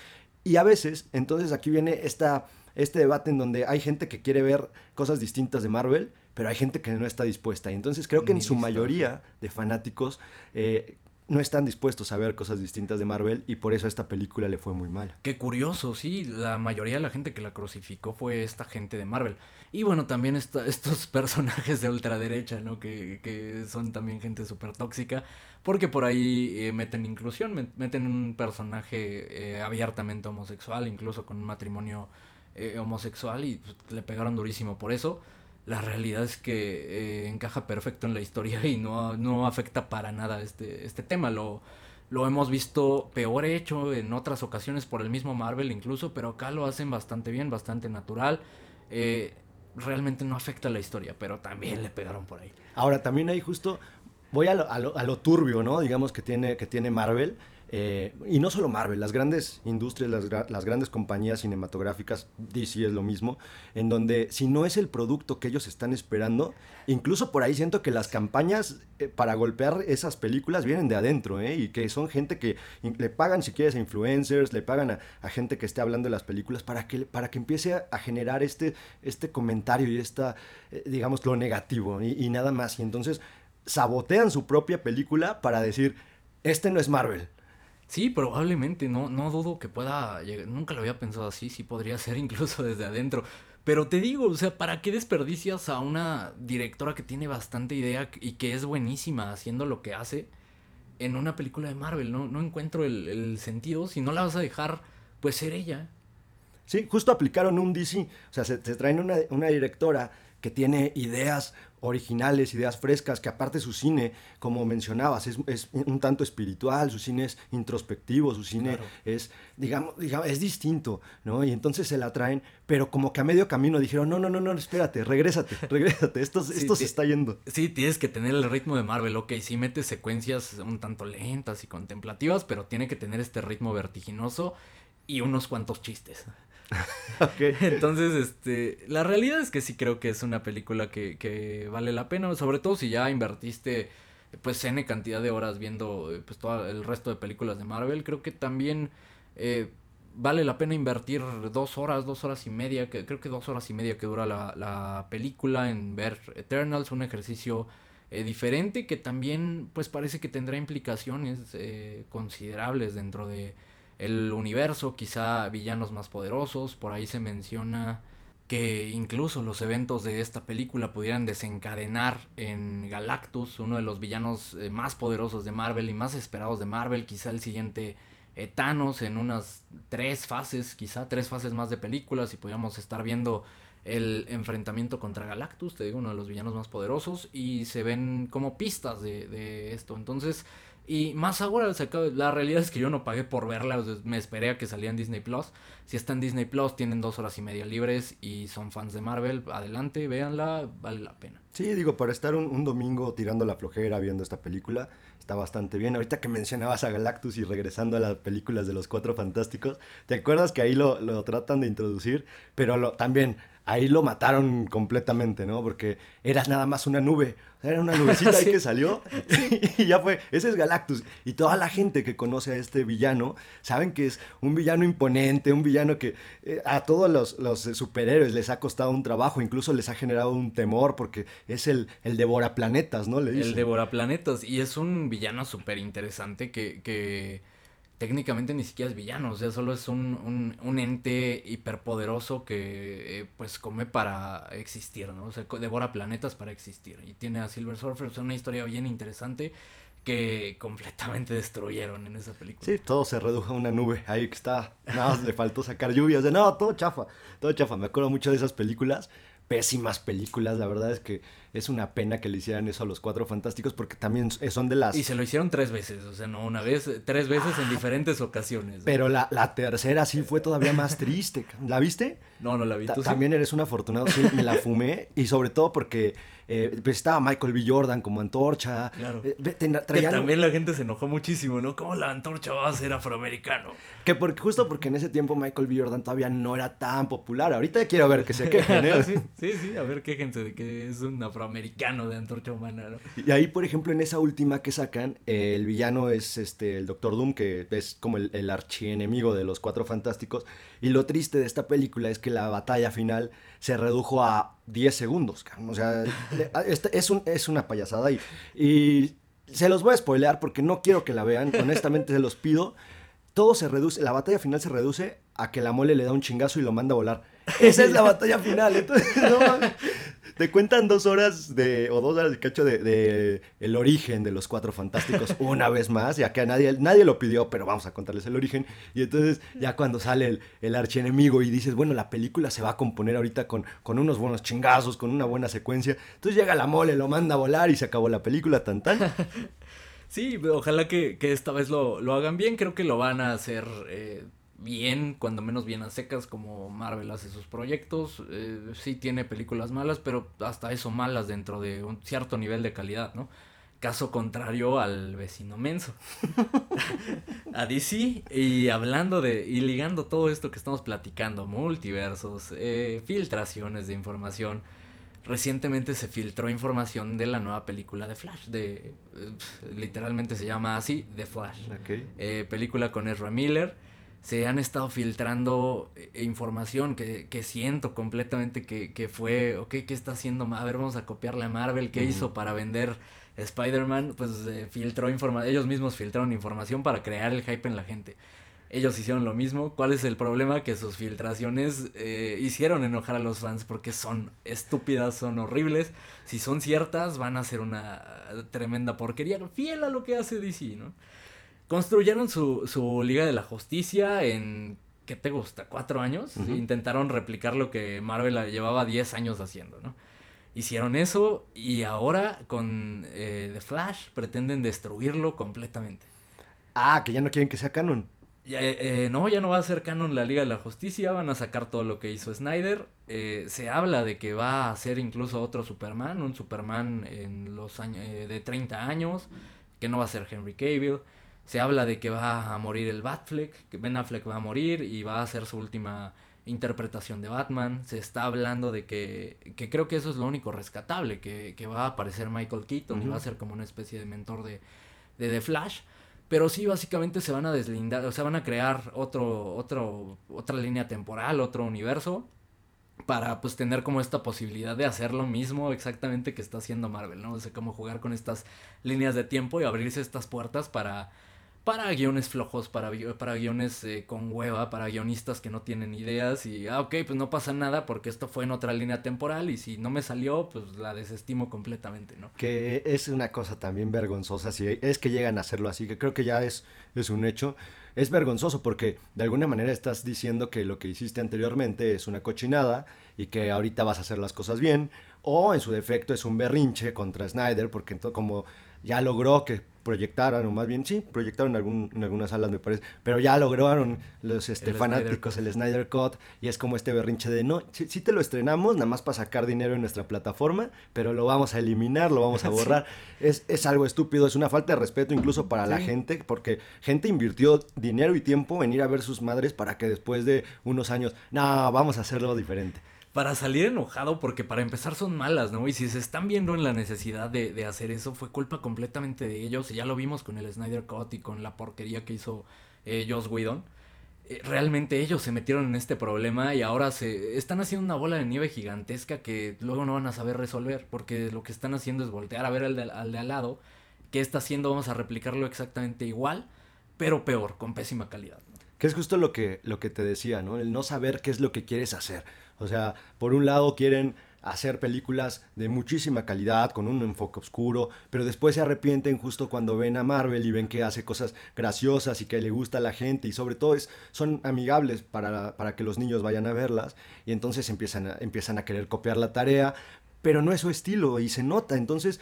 A: Y a veces, entonces aquí viene esta, este debate en donde hay gente que quiere ver cosas distintas de Marvel, pero hay gente que no está dispuesta. Y entonces creo que en su mayoría de fanáticos eh, no están dispuestos a ver cosas distintas de Marvel y por eso a esta película le fue muy mal.
B: Qué curioso, sí, la mayoría de la gente que la crucificó fue esta gente de Marvel. Y bueno, también estos personajes de ultraderecha, ¿no? Que, que son también gente súper tóxica, porque por ahí eh, meten inclusión, meten un personaje eh, abiertamente homosexual, incluso con un matrimonio eh, homosexual y pues, le pegaron durísimo por eso la realidad es que eh, encaja perfecto en la historia y no, no afecta para nada este, este tema. Lo, lo hemos visto peor hecho en otras ocasiones por el mismo Marvel incluso, pero acá lo hacen bastante bien, bastante natural. Eh, realmente no afecta a la historia, pero también le pegaron por ahí.
A: Ahora, también hay justo, voy a lo, a lo turbio, ¿no? Digamos que tiene, que tiene Marvel eh, y no solo Marvel, las grandes industrias, las, grandes compañías cinematográficas, DC es lo mismo, en donde si no es el producto que ellos están esperando, incluso por ahí siento que las campañas eh, para golpear esas películas vienen de adentro, ¿eh? y que son gente que le pagan, si quieres, a influencers, le pagan a, gente que esté hablando de las películas para que, para que empiece a, generar este, este comentario y esta, digamos, lo negativo y, y nada más. Y entonces sabotean su propia película para decir, este no es Marvel,
B: Sí, probablemente, no, no dudo que pueda llegar, nunca lo había pensado así, sí podría ser incluso desde adentro. Pero te digo, o sea, ¿para qué desperdicias a una directora que tiene bastante idea y que es buenísima haciendo lo que hace en una película de Marvel? No, no encuentro el, sentido si no la vas a dejar, pues ser ella.
A: Sí, justo aplicaron un DC, o sea, se, traen una, una directora que tiene ideas originales, ideas frescas, que aparte su cine, como mencionabas, es, es un tanto espiritual, su cine es introspectivo, su cine es, digamos, digamos, es distinto, ¿no? Y entonces se la traen, pero como que a medio camino dijeron, no, no, no, no, espérate, regrésate, regrésate, esto, esto se está yendo.
B: Sí, tienes que tener el ritmo de Marvel, ok, sí metes secuencias un tanto lentas y contemplativas, pero tiene que tener este ritmo vertiginoso y unos cuantos chistes. Entonces, este, la realidad es que sí creo que es una película que, vale la pena, sobre todo si ya invertiste pues N cantidad de horas viendo eh, pues todo el resto de películas de Marvel, creo que también eh, vale la pena invertir dos horas, dos horas y media, que, creo que dos horas y media que dura la, película en ver Eternals, un ejercicio eh, diferente que también pues parece que tendrá implicaciones considerables dentro de el universo, quizá villanos más poderosos, por ahí se menciona que incluso los eventos de esta película pudieran desencadenar en Galactus, uno de los villanos eh, más poderosos de Marvel y más esperados de Marvel, quizá el siguiente eh, Thanos en unas tres fases, quizá tres fases más de películas y podríamos estar viendo el enfrentamiento contra Galactus, te digo, uno de los villanos más poderosos y se ven como pistas de, de esto. Entonces, y más ahora, la realidad es que yo no pagué por verla, me esperé a que salía en Disney Plus. Si está en Disney Plus, tienen dos horas y media libres y son fans de Marvel, adelante, véanla, vale la pena.
A: Sí, digo, para estar un, domingo tirando la flojera viendo esta película, está bastante bien. Ahorita que mencionabas a Galactus y regresando a las películas de los Cuatro Fantásticos, ¿te acuerdas que ahí lo, lo tratan de introducir? Pero lo, también ahí lo mataron completamente, ¿no? Porque era nada más una nube. era una nubecita ahí que salió y ya fue. Ese es Galactus. Y toda la gente que conoce a este villano saben que es un villano imponente, un villano que eh, a todos los, los, superhéroes les ha costado un trabajo, incluso les ha generado un temor porque es el, el devoraplanetas, ¿no? Le
B: dicen. El devoraplanetas. Y es un villano súper interesante que... que técnicamente ni siquiera es villano, o sea, solo es un, un, ente hiperpoderoso que eh, pues come para existir, ¿no? O sea, devora planetas para existir. Y tiene a Silver Surfer, es una historia bien interesante que completamente destruyeron en esa película.
A: Sí, todo se redujo a una nube, ahí que está, nada más le faltó sacar lluvias, de no, todo chafa, todo chafa, me acuerdo mucho de esas películas, pésimas películas, la verdad es que es una pena que le hicieran eso a los cuatro fantásticos porque también son de las...
B: Y se lo hicieron tres veces, o sea, no una vez, tres veces en ah. diferentes ocasiones.
A: Pero la, la, tercera sí fue todavía más triste. ¿La viste?
B: No, no la vi.
A: También eres un afortunado, sí, me la fumé y sobre todo porque eh, pues estaba Michael B. Jordan como antorcha.
B: Claro. Eh, también la gente se enojó muchísimo, ¿no? ¿Cómo la antorcha va a ser afroamericano?
A: Que porque, justo porque en ese tiempo Michael B. Jordan todavía no era tan popular. Ahorita quiero ver que se quejen, ¿eh?
B: sí, sí, sí, a ver quéjense de que es un afroamericano de antorcha humana, ¿no?
A: Y ahí, por ejemplo, en esa última que sacan, el villano es este el Doctor Doom, que es como el, el archienemigo de los Cuatro Fantásticos. Y lo triste de esta película es que la batalla final se redujo a 10 segundos. O sea, es, un, es una payasada. Y, y se los voy a spoilear porque no quiero que la vean. Honestamente, se los pido. Todo se reduce, la batalla final se reduce a que la mole le da un chingazo y lo manda a volar. Esa es la batalla final. Entonces, no, te cuentan dos horas de, o dos horas de cacho de, el origen de los cuatro fantásticos una vez más, ya que a nadie, nadie lo pidió, pero vamos a contarles el origen. Y entonces ya cuando sale el, el archienemigo y dices, bueno, la película se va a componer ahorita con, con unos buenos chingazos, con una buena secuencia. Entonces llega la mole, lo manda a volar y se acabó la película, tan tan.
B: Sí, ojalá que, esta vez lo, hagan bien, creo que lo van a hacer... Eh bien, cuando menos bien a secas, como Marvel hace sus proyectos. Eh, sí tiene películas malas, pero hasta eso malas dentro de un cierto nivel de calidad, ¿no? Caso contrario al vecino menso. a DC. Y hablando de. Y ligando todo esto que estamos platicando: multiversos, eh, filtraciones de información. Recientemente se filtró información de la nueva película de Flash. De, eh, literalmente se llama así: The Flash. Eh, película con Ezra Miller. Se han estado filtrando información que, que, siento completamente que, que fue. Ok, ¿qué está haciendo? A ver, vamos a copiarle a Marvel. ¿Qué hizo para vender Spider-Man pues eh, filtró información, ellos mismos filtraron información para crear el hype en la gente. Ellos hicieron lo mismo. ¿Cuál es el problema? Que sus filtraciones eh, hicieron enojar a los fans porque son estúpidas, son horribles. Si son ciertas, van a ser una tremenda porquería, fiel a lo que hace DC, ¿no? Construyeron su, su Liga de la Justicia en, ¿qué te gusta? ¿Cuatro años? Intentaron replicar lo que Marvel llevaba diez años haciendo, ¿no? hicieron eso y ahora con eh, The Flash pretenden destruirlo completamente.
A: Ah, que ya no quieren que sea canon.
B: Eh, eh, no, ya no va a ser canon la Liga de la Justicia, van a sacar todo lo que hizo Snyder. se habla de que va a ser incluso otro Superman, un Superman en los años de 30 años, que no va a ser Henry Cavill. Se habla de que va a morir el Batfleck, que Ben Affleck va a morir y va a ser su última interpretación de Batman. Se está hablando de que, que creo que eso es lo único rescatable, que, que va a aparecer Michael Keaton y va a ser como una especie de mentor de, de The Flash. Pero sí, básicamente se van a deslindar, o sea, van a crear otro, otro, otra línea temporal, otro universo, para pues tener como esta posibilidad de hacer lo mismo exactamente que está haciendo Marvel, ¿no? O sea, como jugar con estas líneas de tiempo y abrirse estas puertas para para guiones flojos, para, para guiones eh, con hueva, para guionistas que no tienen ideas y, ah, ok, pues no pasa nada porque esto fue en otra línea temporal y si no me salió, pues la desestimo completamente, ¿no?
A: Que es una cosa también vergonzosa, si es que llegan a hacerlo así, que creo que ya es, es un hecho. Es vergonzoso porque de alguna manera estás diciendo que lo que hiciste anteriormente es una cochinada y que ahorita vas a hacer las cosas bien, o en su defecto es un berrinche contra Snyder porque como ya logró que proyectaran, o más bien sí, proyectaron en, algún, en algunas salas, me parece, pero ya lograron los este, fanáticos el Snyder Cut y es como este berrinche de no, sí, te lo estrenamos, nada más para sacar dinero en nuestra plataforma, pero lo vamos a eliminar, lo vamos a borrar. es, es, algo estúpido, es una falta de respeto incluso para la gente, porque gente invirtió dinero y tiempo en ir a ver sus madres para que después de unos años, no, vamos a hacerlo diferente
B: para salir enojado porque para empezar son malas, ¿no? Y si se están viendo en la necesidad de, hacer eso, fue culpa completamente de ellos. Y ya lo vimos con el Snyder Cut y con la porquería que hizo eh, Joss Whedon. Eh, realmente ellos se metieron en este problema y ahora se están haciendo una bola de nieve gigantesca que luego no van a saber resolver porque lo que están haciendo es voltear a ver al de al, de al lado. ¿Qué está haciendo? Vamos a replicarlo exactamente igual, pero peor, con pésima calidad.
A: Que es justo lo que, lo que te decía, ¿no? El no saber qué es lo que quieres hacer. O sea, por un lado quieren hacer películas de muchísima calidad, con un enfoque oscuro, pero después se arrepienten justo cuando ven a Marvel y ven que hace cosas graciosas y que le gusta a la gente y sobre todo es, son amigables para, para que los niños vayan a verlas y entonces empiezan a, empiezan a querer copiar la tarea, pero no es su estilo y se nota, entonces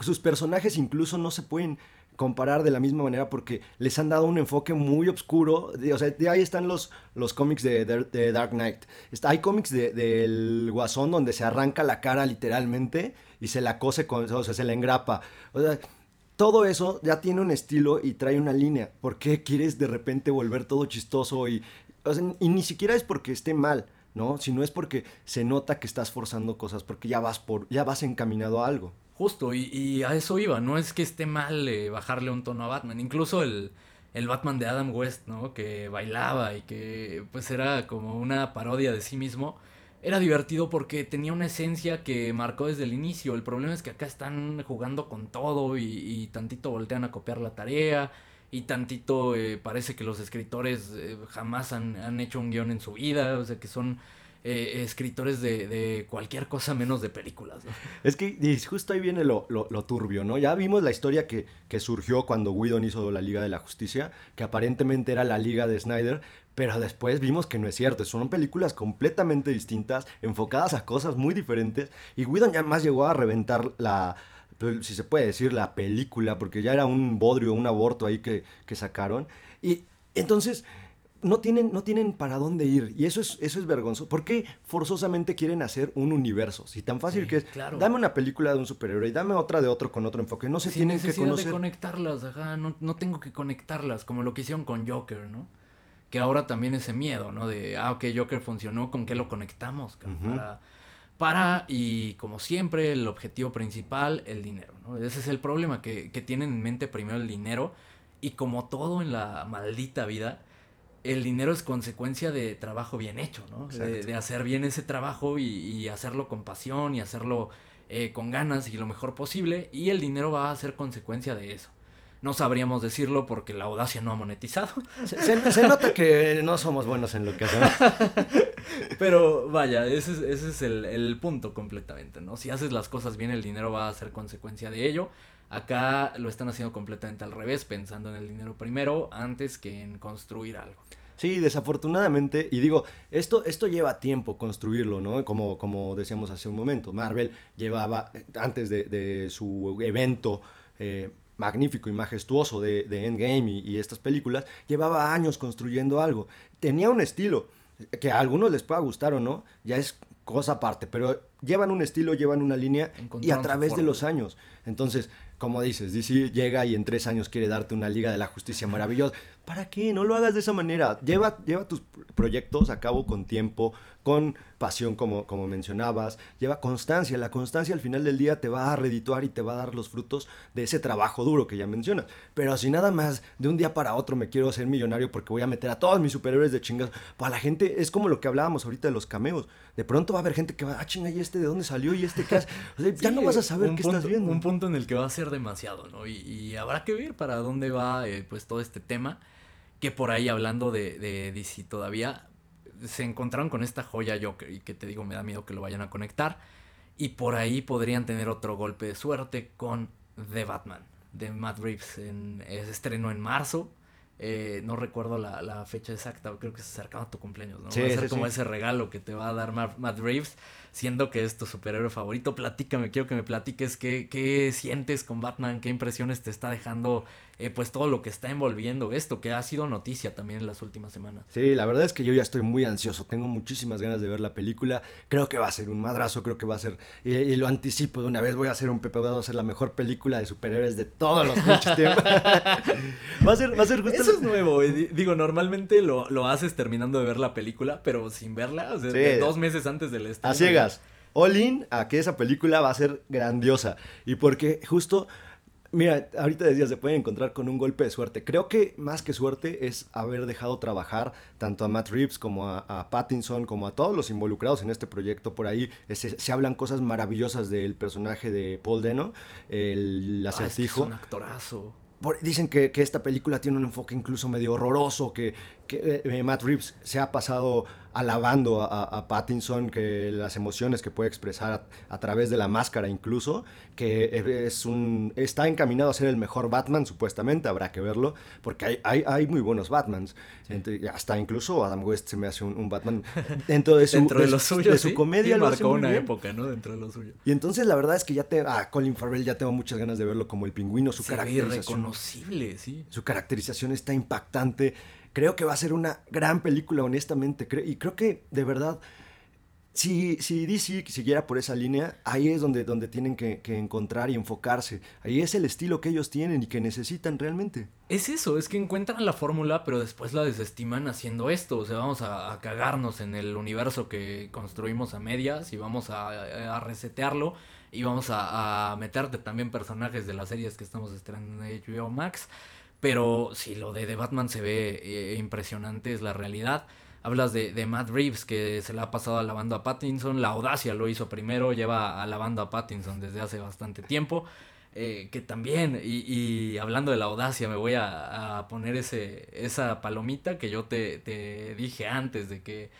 A: sus personajes incluso no se pueden comparar de la misma manera porque les han dado un enfoque muy oscuro. o sea, de ahí están los, los cómics de, Dark Knight. Está, hay cómics del Guasón donde se arranca la cara literalmente y se la cose con, o sea, se la engrapa. O sea, todo eso ya tiene un estilo y trae una línea. ¿Por qué quieres de repente volver todo chistoso y, y ni siquiera es porque esté mal, ¿no? Sino es porque se nota que estás forzando cosas porque ya vas por ya vas encaminado a algo.
B: Justo, y, a eso iba, no es que esté mal eh, bajarle un tono a Batman, incluso el, el, Batman de Adam West, ¿no? Que bailaba y que pues era como una parodia de sí mismo, era divertido porque tenía una esencia que marcó desde el inicio, el problema es que acá están jugando con todo y, tantito voltean a copiar la tarea. Y tantito eh, parece que los escritores eh, jamás han, han hecho un guion en su vida, o sea que son eh, escritores de, cualquier cosa menos de películas.
A: Es que justo ahí viene lo, turbio, ¿no? Ya vimos la historia que, surgió cuando Whedon hizo la Liga de la Justicia, que aparentemente era la Liga de Snyder, pero después vimos que no es cierto, son películas completamente distintas, enfocadas a cosas muy diferentes, y Whedon ya más llegó a reventar la, si se puede decir, la película, porque ya era un bodrio, un aborto ahí que, que sacaron. Y entonces no tienen, no tienen para dónde ir. Y eso es, eso es vergonzoso. ¿Por qué forzosamente quieren hacer un universo? Si tan fácil que es, dame una película de un superhéroe y dame otra de otro con otro enfoque. No se tienen que conocer.
B: de conectarlas, ajá. No, no, tengo que conectarlas, como lo que hicieron con Joker, ¿no? Que ahora también ese miedo, ¿no? De, ah, ok, Joker funcionó, ¿con qué lo conectamos? Para para, y como siempre, el objetivo principal, el dinero. ¿no? Ese es el problema, que, que, tienen en mente primero el dinero y como todo en la maldita vida, el dinero es consecuencia de trabajo bien hecho, ¿no? De, hacer bien ese trabajo y, hacerlo con pasión y hacerlo eh, con ganas y lo mejor posible. Y el dinero va a ser consecuencia de eso. No sabríamos decirlo porque la audacia no ha monetizado.
A: Se, nota que no somos buenos en lo que hacemos.
B: Pero vaya, ese es, el, el, punto completamente, ¿no? Si haces las cosas bien, el dinero va a ser consecuencia de ello. Acá lo están haciendo completamente al revés, pensando en el dinero primero antes que en construir algo.
A: Sí, desafortunadamente, y digo, esto, esto lleva tiempo construirlo, ¿no? Como, como decíamos hace un momento, Marvel llevaba, antes de, su evento eh, magnífico y majestuoso de, Endgame y, y, estas películas, llevaba años construyendo algo. Tenía un estilo, que a algunos les pueda gustar o no, ya es cosa aparte, pero llevan un estilo, llevan una línea y a través de los años. Entonces, como dices, DC llega y en tres años quiere darte una Liga de la Justicia maravillosa. ¿Para qué? No lo hagas de esa manera. Lleva, lleva tus proyectos a cabo con tiempo, con pasión, como, como mencionabas. Lleva constancia. La constancia al final del día te va a redituar y te va a dar los frutos de ese trabajo duro que ya mencionas. Pero si nada más de un día para otro me quiero hacer millonario porque voy a meter a todos mis superhéroes de chingas, para la gente es como lo que hablábamos ahorita de los cameos. De pronto va a haber gente que va, ah, chinga, ¿y este de dónde salió? ¿Y este qué hace? ya no vas a saber qué estás viendo.
B: Un punto en el que va a ser demasiado, ¿no? Y, habrá que ver para dónde va eh, pues todo este tema que por ahí hablando de, de DC todavía, se encontraron con esta joya Joker y que te digo, me da miedo que lo vayan a conectar. Y por ahí podrían tener otro golpe de suerte con The Batman de Matt Reeves. En, es estreno en marzo. Eh, no recuerdo la, la, fecha exacta, creo que se acercaba a tu cumpleaños, ¿no? va a ser como ese regalo que te va a dar Matt Reeves siendo que es tu superhéroe favorito. Platícame, quiero que me platiques qué, qué sientes con Batman, qué impresiones te está dejando, eh, pues todo lo que está envolviendo esto, que ha sido noticia también en las últimas semanas.
A: Sí, la verdad es que yo ya estoy muy ansioso, tengo muchísimas ganas de ver la película. Creo que va a ser un madrazo, creo que va a ser, y, lo anticipo de una vez, voy a hacer un Pepe, va a ser la mejor película de superhéroes de todos los muchos tiempos.
B: va a ser, va a ser justo. Eso es nuevo, eh, digo, normalmente lo, lo, haces terminando de ver la película, pero sin verla, o sea, dos meses antes del estreno.
A: Así all in a que esa película va a ser grandiosa. Y porque justo, mira, ahorita decías, se pueden encontrar con un golpe de suerte. Creo que más que suerte es haber dejado trabajar tanto a Matt Reeves como a, Pattinson, como a todos los involucrados en este proyecto. Por ahí se, hablan cosas maravillosas del personaje de Paul Deno, el acertijo.
B: es, un actorazo.
A: dicen que, que, esta película tiene un enfoque incluso medio horroroso, que, que eh, Matt Reeves se ha pasado alabando a, Pattinson, que las emociones que puede expresar a, través de la máscara incluso, que es un, está encaminado a ser el mejor Batman, supuestamente, habrá que verlo, porque hay, hay, hay muy buenos Batmans. hasta incluso Adam West se me hace un, Batman dentro de su,
B: dentro de, lo suyo,
A: de su comedia.
B: marcó una época, ¿no? Dentro de lo suyo.
A: Y entonces la verdad es que ya te... Ah, Colin Farrell ya tengo muchas ganas de verlo como el pingüino, su caracterización.
B: reconocible, sí.
A: Su caracterización está impactante Creo que va a ser una gran película, honestamente. Y creo que, de verdad, si, si DC siguiera por esa línea, ahí es donde, donde tienen que, encontrar y enfocarse. Ahí es el estilo que ellos tienen y que necesitan realmente.
B: Es eso, es que encuentran la fórmula, pero después la desestiman haciendo esto. O sea, vamos a, cagarnos en el universo que construimos a medias y vamos a, resetearlo. Y vamos a, meterte también personajes de las series que estamos estrenando en HBO Max. Pero si lo de The Batman se ve eh, impresionante, es la realidad. Hablas de, de, Matt Reeves, que se la ha pasado alabando a Pattinson. La audacia lo hizo primero, lleva alabando a Pattinson desde hace bastante tiempo. Eh, que también, y, hablando de la audacia, me voy a, poner ese, esa palomita que yo te, te dije antes de que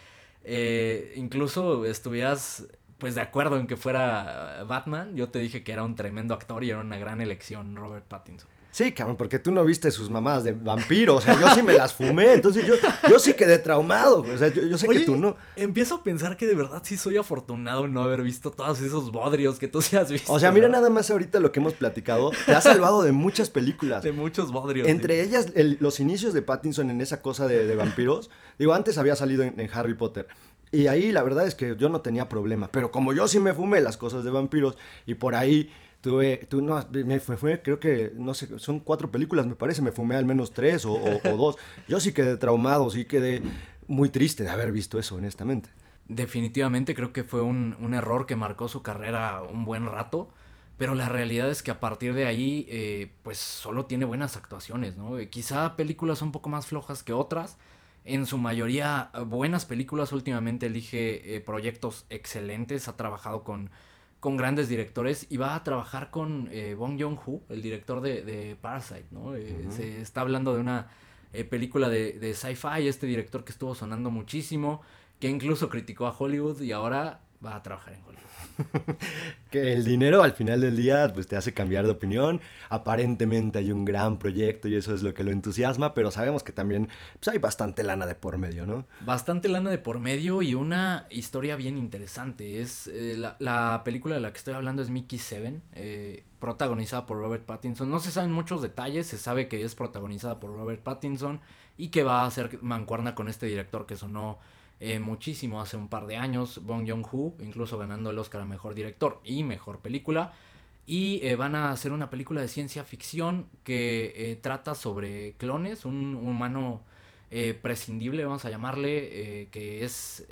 B: eh, incluso estuvieras pues de acuerdo en que fuera Batman. Yo te dije que era un tremendo actor y era una gran elección Robert Pattinson.
A: Sí, cabrón, porque tú no viste sus mamadas de vampiro. O sea, yo sí me las fumé. Entonces yo, yo sí quedé traumado. O sea, yo, sé que tú no.
B: Empiezo a pensar que de verdad sí soy afortunado en no haber visto todos esos bodrios que tú sí has visto.
A: O sea, mira nada más ahorita lo que hemos platicado. Te ha salvado de muchas películas.
B: De muchos bodrios.
A: Entre ellas, los inicios de Pattinson en esa cosa de, vampiros. Digo, antes había salido en Harry Potter. Y ahí la verdad es que yo no tenía problema. Pero como yo sí me fumé las cosas de vampiros y por ahí Tuve, tú, no, me fue, creo que, no sé, son cuatro películas, me parece, me fumé al menos tres o, dos. Yo sí quedé traumado, sí quedé muy triste de haber visto eso, honestamente.
B: Definitivamente creo que fue un, un error que marcó su carrera un buen rato, pero la realidad es que a partir de ahí, eh, pues solo tiene buenas actuaciones, ¿no? Eh, quizá películas un poco más flojas que otras, en su mayoría buenas películas, últimamente elige eh, proyectos excelentes, ha trabajado con con grandes directores y va a trabajar con eh, Bong Joon-ho, el director de, Parasite, ¿no? Eh, se está hablando de una eh, película de, de sci-fi, este director que estuvo sonando muchísimo, que incluso criticó a Hollywood y ahora va a trabajar en Hollywood.
A: Que el dinero al final del día pues te hace cambiar de opinión. Aparentemente hay un gran proyecto y eso es lo que lo entusiasma, pero sabemos que también pues, hay bastante lana de por medio, ¿no?
B: Bastante lana de por medio y una historia bien interesante. Es eh, la, película de la que estoy hablando es Mickey Seven, eh, protagonizada por Robert Pattinson. No se saben muchos detalles, se sabe que es protagonizada por Robert Pattinson y que va a ser mancuerna con este director que sonó eh, muchísimo hace un par de años, Bong Joon-ho, incluso ganando el Oscar a Mejor Director y Mejor Película. Y eh, van a hacer una película de ciencia ficción que eh, trata sobre clones, un humano prescindible, vamos a llamarle, que es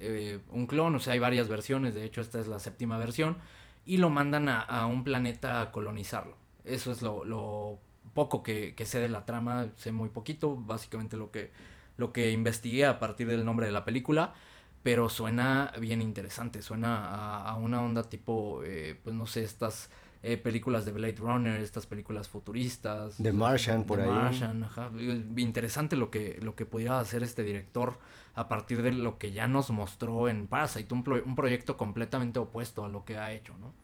B: un clon, o sea, hay varias versiones, de hecho esta es la séptima versión, y lo mandan a, un planeta a colonizarlo. Eso es lo, poco que, que sé de la trama, sé muy poquito, básicamente lo que lo que investigué a partir del nombre de la película, pero suena bien interesante, suena a, una onda tipo, eh, pues no sé, estas eh, películas de Blade Runner, estas películas futuristas.
A: De Martian, por ahí.
B: Martian, ajá. Interesante lo que, lo que pudiera hacer este director a partir de lo que ya nos mostró en Parasite, un, un proyecto completamente opuesto a lo que ha hecho, ¿no?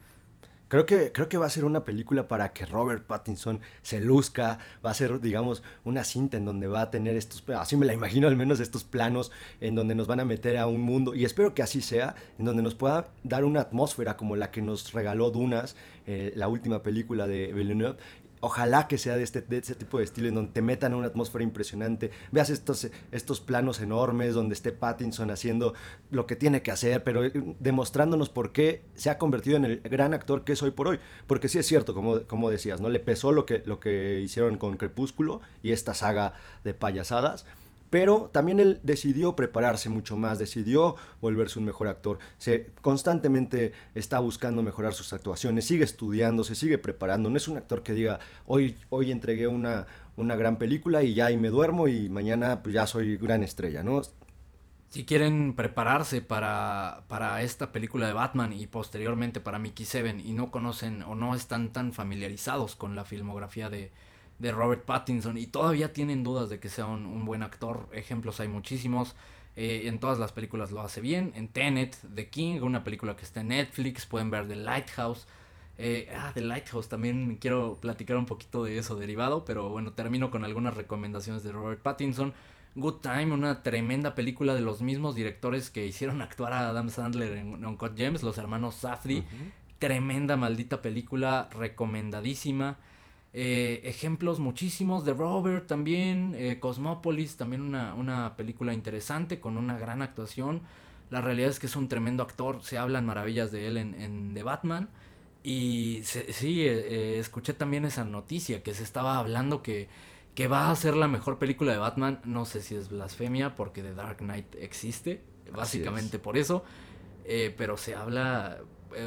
A: Creo que, creo que va a ser una película para que Robert Pattinson se luzca, va a ser, digamos, una cinta en donde va a tener estos, así me la imagino al menos, estos planos en donde nos van a meter a un mundo, y espero que así sea, en donde nos pueda dar una atmósfera como la que nos regaló Dunas, eh, la última película de Villeneuve, Ojalá que sea de este, tipo de estilo, en donde te metan en una atmósfera impresionante. Veas estos, planos enormes donde esté Pattinson haciendo lo que tiene que hacer, pero eh, demostrándonos por qué se ha convertido en el gran actor que es hoy por hoy. Porque sí es cierto, como, decías, ¿no? Le pesó lo que hicieron con Crepúsculo y esta saga de payasadas pero también él decidió prepararse mucho más, decidió volverse un mejor actor. Se constantemente está buscando mejorar sus actuaciones, sigue estudiando, se sigue preparando. No es un actor que diga, hoy, hoy entregué una, una gran película y ya y me duermo y mañana pues ya soy gran estrella, ¿no?
B: Si quieren prepararse para, para esta película de Batman y posteriormente para Mickey Seven y no conocen o no están tan familiarizados con la filmografía de, de Robert Pattinson y todavía tienen dudas de que sea un, buen actor. Ejemplos hay muchísimos. Eh, en todas las películas lo hace bien. En Tenet, The King, una película que está en Netflix. Pueden ver The Lighthouse. Eh, ah, The Lighthouse, también quiero platicar un poquito de eso derivado. Pero bueno, termino con algunas recomendaciones de Robert Pattinson. Good Time, una tremenda película de los mismos directores que hicieron actuar a Adam Sandler en Uncut Gems, los hermanos Safdie. Tremenda, maldita película, recomendadísima. Eh, ejemplos muchísimos de Robert también, eh, Cosmópolis, también una, película interesante con una gran actuación. La realidad es que es un tremendo actor, se hablan maravillas de él en, The Batman. Y sí, eh, escuché también esa noticia que se estaba hablando que, que va a ser la mejor película de Batman. No sé si es blasfemia porque The Dark Knight existe, básicamente por eso. pero se habla,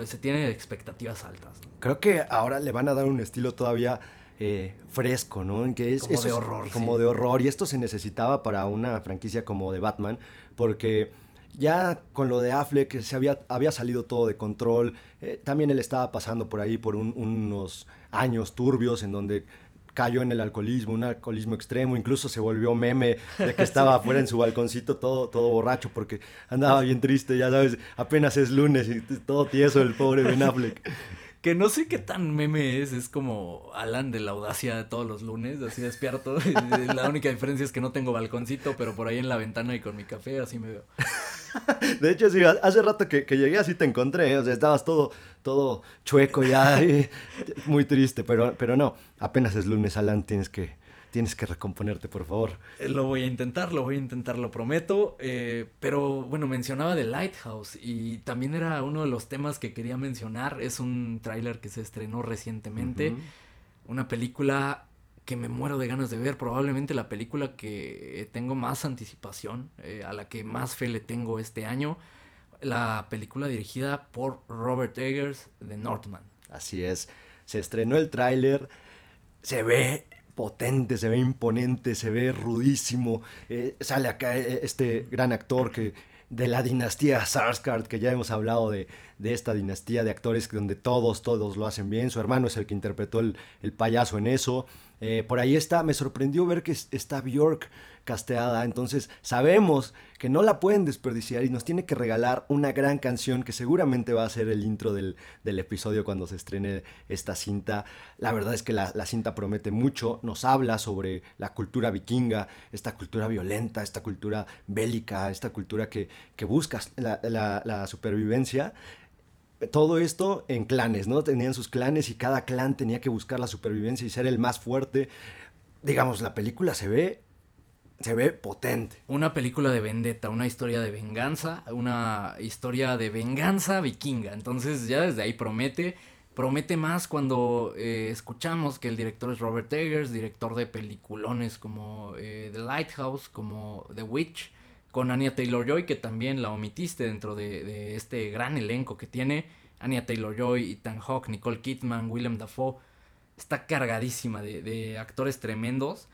B: se tiene expectativas altas.
A: Creo que ahora le van a dar un estilo todavía eh, fresco, ¿no? Que es,
B: como de horror.
A: Como de horror. Y esto se necesitaba para una franquicia como de Batman, porque ya con lo de Affleck se había, había salido todo de control. Eh, también él estaba pasando por ahí por unos años turbios en donde cayó en el alcoholismo, un alcoholismo extremo, incluso se volvió meme de que estaba afuera en su balconcito todo, todo borracho porque andaba bien triste, ya sabes, apenas es lunes y todo tieso el pobre Ben Affleck.
B: que no sé qué tan meme es, es como Alan de la audacia de todos los lunes, así despierto. la única diferencia es que no tengo balconcito, pero por ahí en la ventana y con mi café así me veo.
A: De hecho, sí, hace rato que, llegué así te encontré, o sea, estabas todo, todo chueco ya, muy triste, pero, pero no, apenas es lunes, Alan, tienes que, tienes que recomponerte, por favor.
B: Eh, lo voy a intentar, lo voy a intentar, lo prometo. Eh, pero bueno, mencionaba The Lighthouse y también era uno de los temas que quería mencionar. Es un tráiler que se estrenó recientemente. Una película que me muero de ganas de ver. Probablemente la película que tengo más anticipación, eh, a la que más fe le tengo este año. La película dirigida por Robert Eggers de Northman.
A: Así es. Se estrenó el tráiler. Se ve potente, se ve imponente, se ve rudísimo. Eh, sale acá eh, este gran actor que de la dinastía Sarsgaard, que ya hemos hablado de, de, esta dinastía de actores donde todos, todos lo hacen bien. Su hermano es el que interpretó el, el payaso en eso. Eh, por ahí está, me sorprendió ver que está Bjork casteada, entonces sabemos que no la pueden desperdiciar y nos tiene que regalar una gran canción que seguramente va a ser el intro del, episodio cuando se estrene esta cinta. La verdad es que la, cinta promete mucho, nos habla sobre la cultura vikinga, esta cultura violenta, esta cultura bélica, esta cultura que, busca la supervivencia todo esto en clanes, ¿no? Tenían sus clanes y cada clan tenía que buscar la supervivencia y ser el más fuerte. Digamos, la película se ve se ve potente.
B: Una película de vendetta, una historia de venganza, una historia de venganza vikinga. Entonces ya desde ahí promete, promete más cuando eh, escuchamos que el director es Robert Eggers, director de peliculones como eh, The Lighthouse, como The Witch con Anya Taylor Joy, que también la omitiste dentro de, este gran elenco que tiene. Anya Taylor Joy, Ethan Hawke, Nicole Kidman, Willem Dafoe. Está cargadísima de, actores tremendos.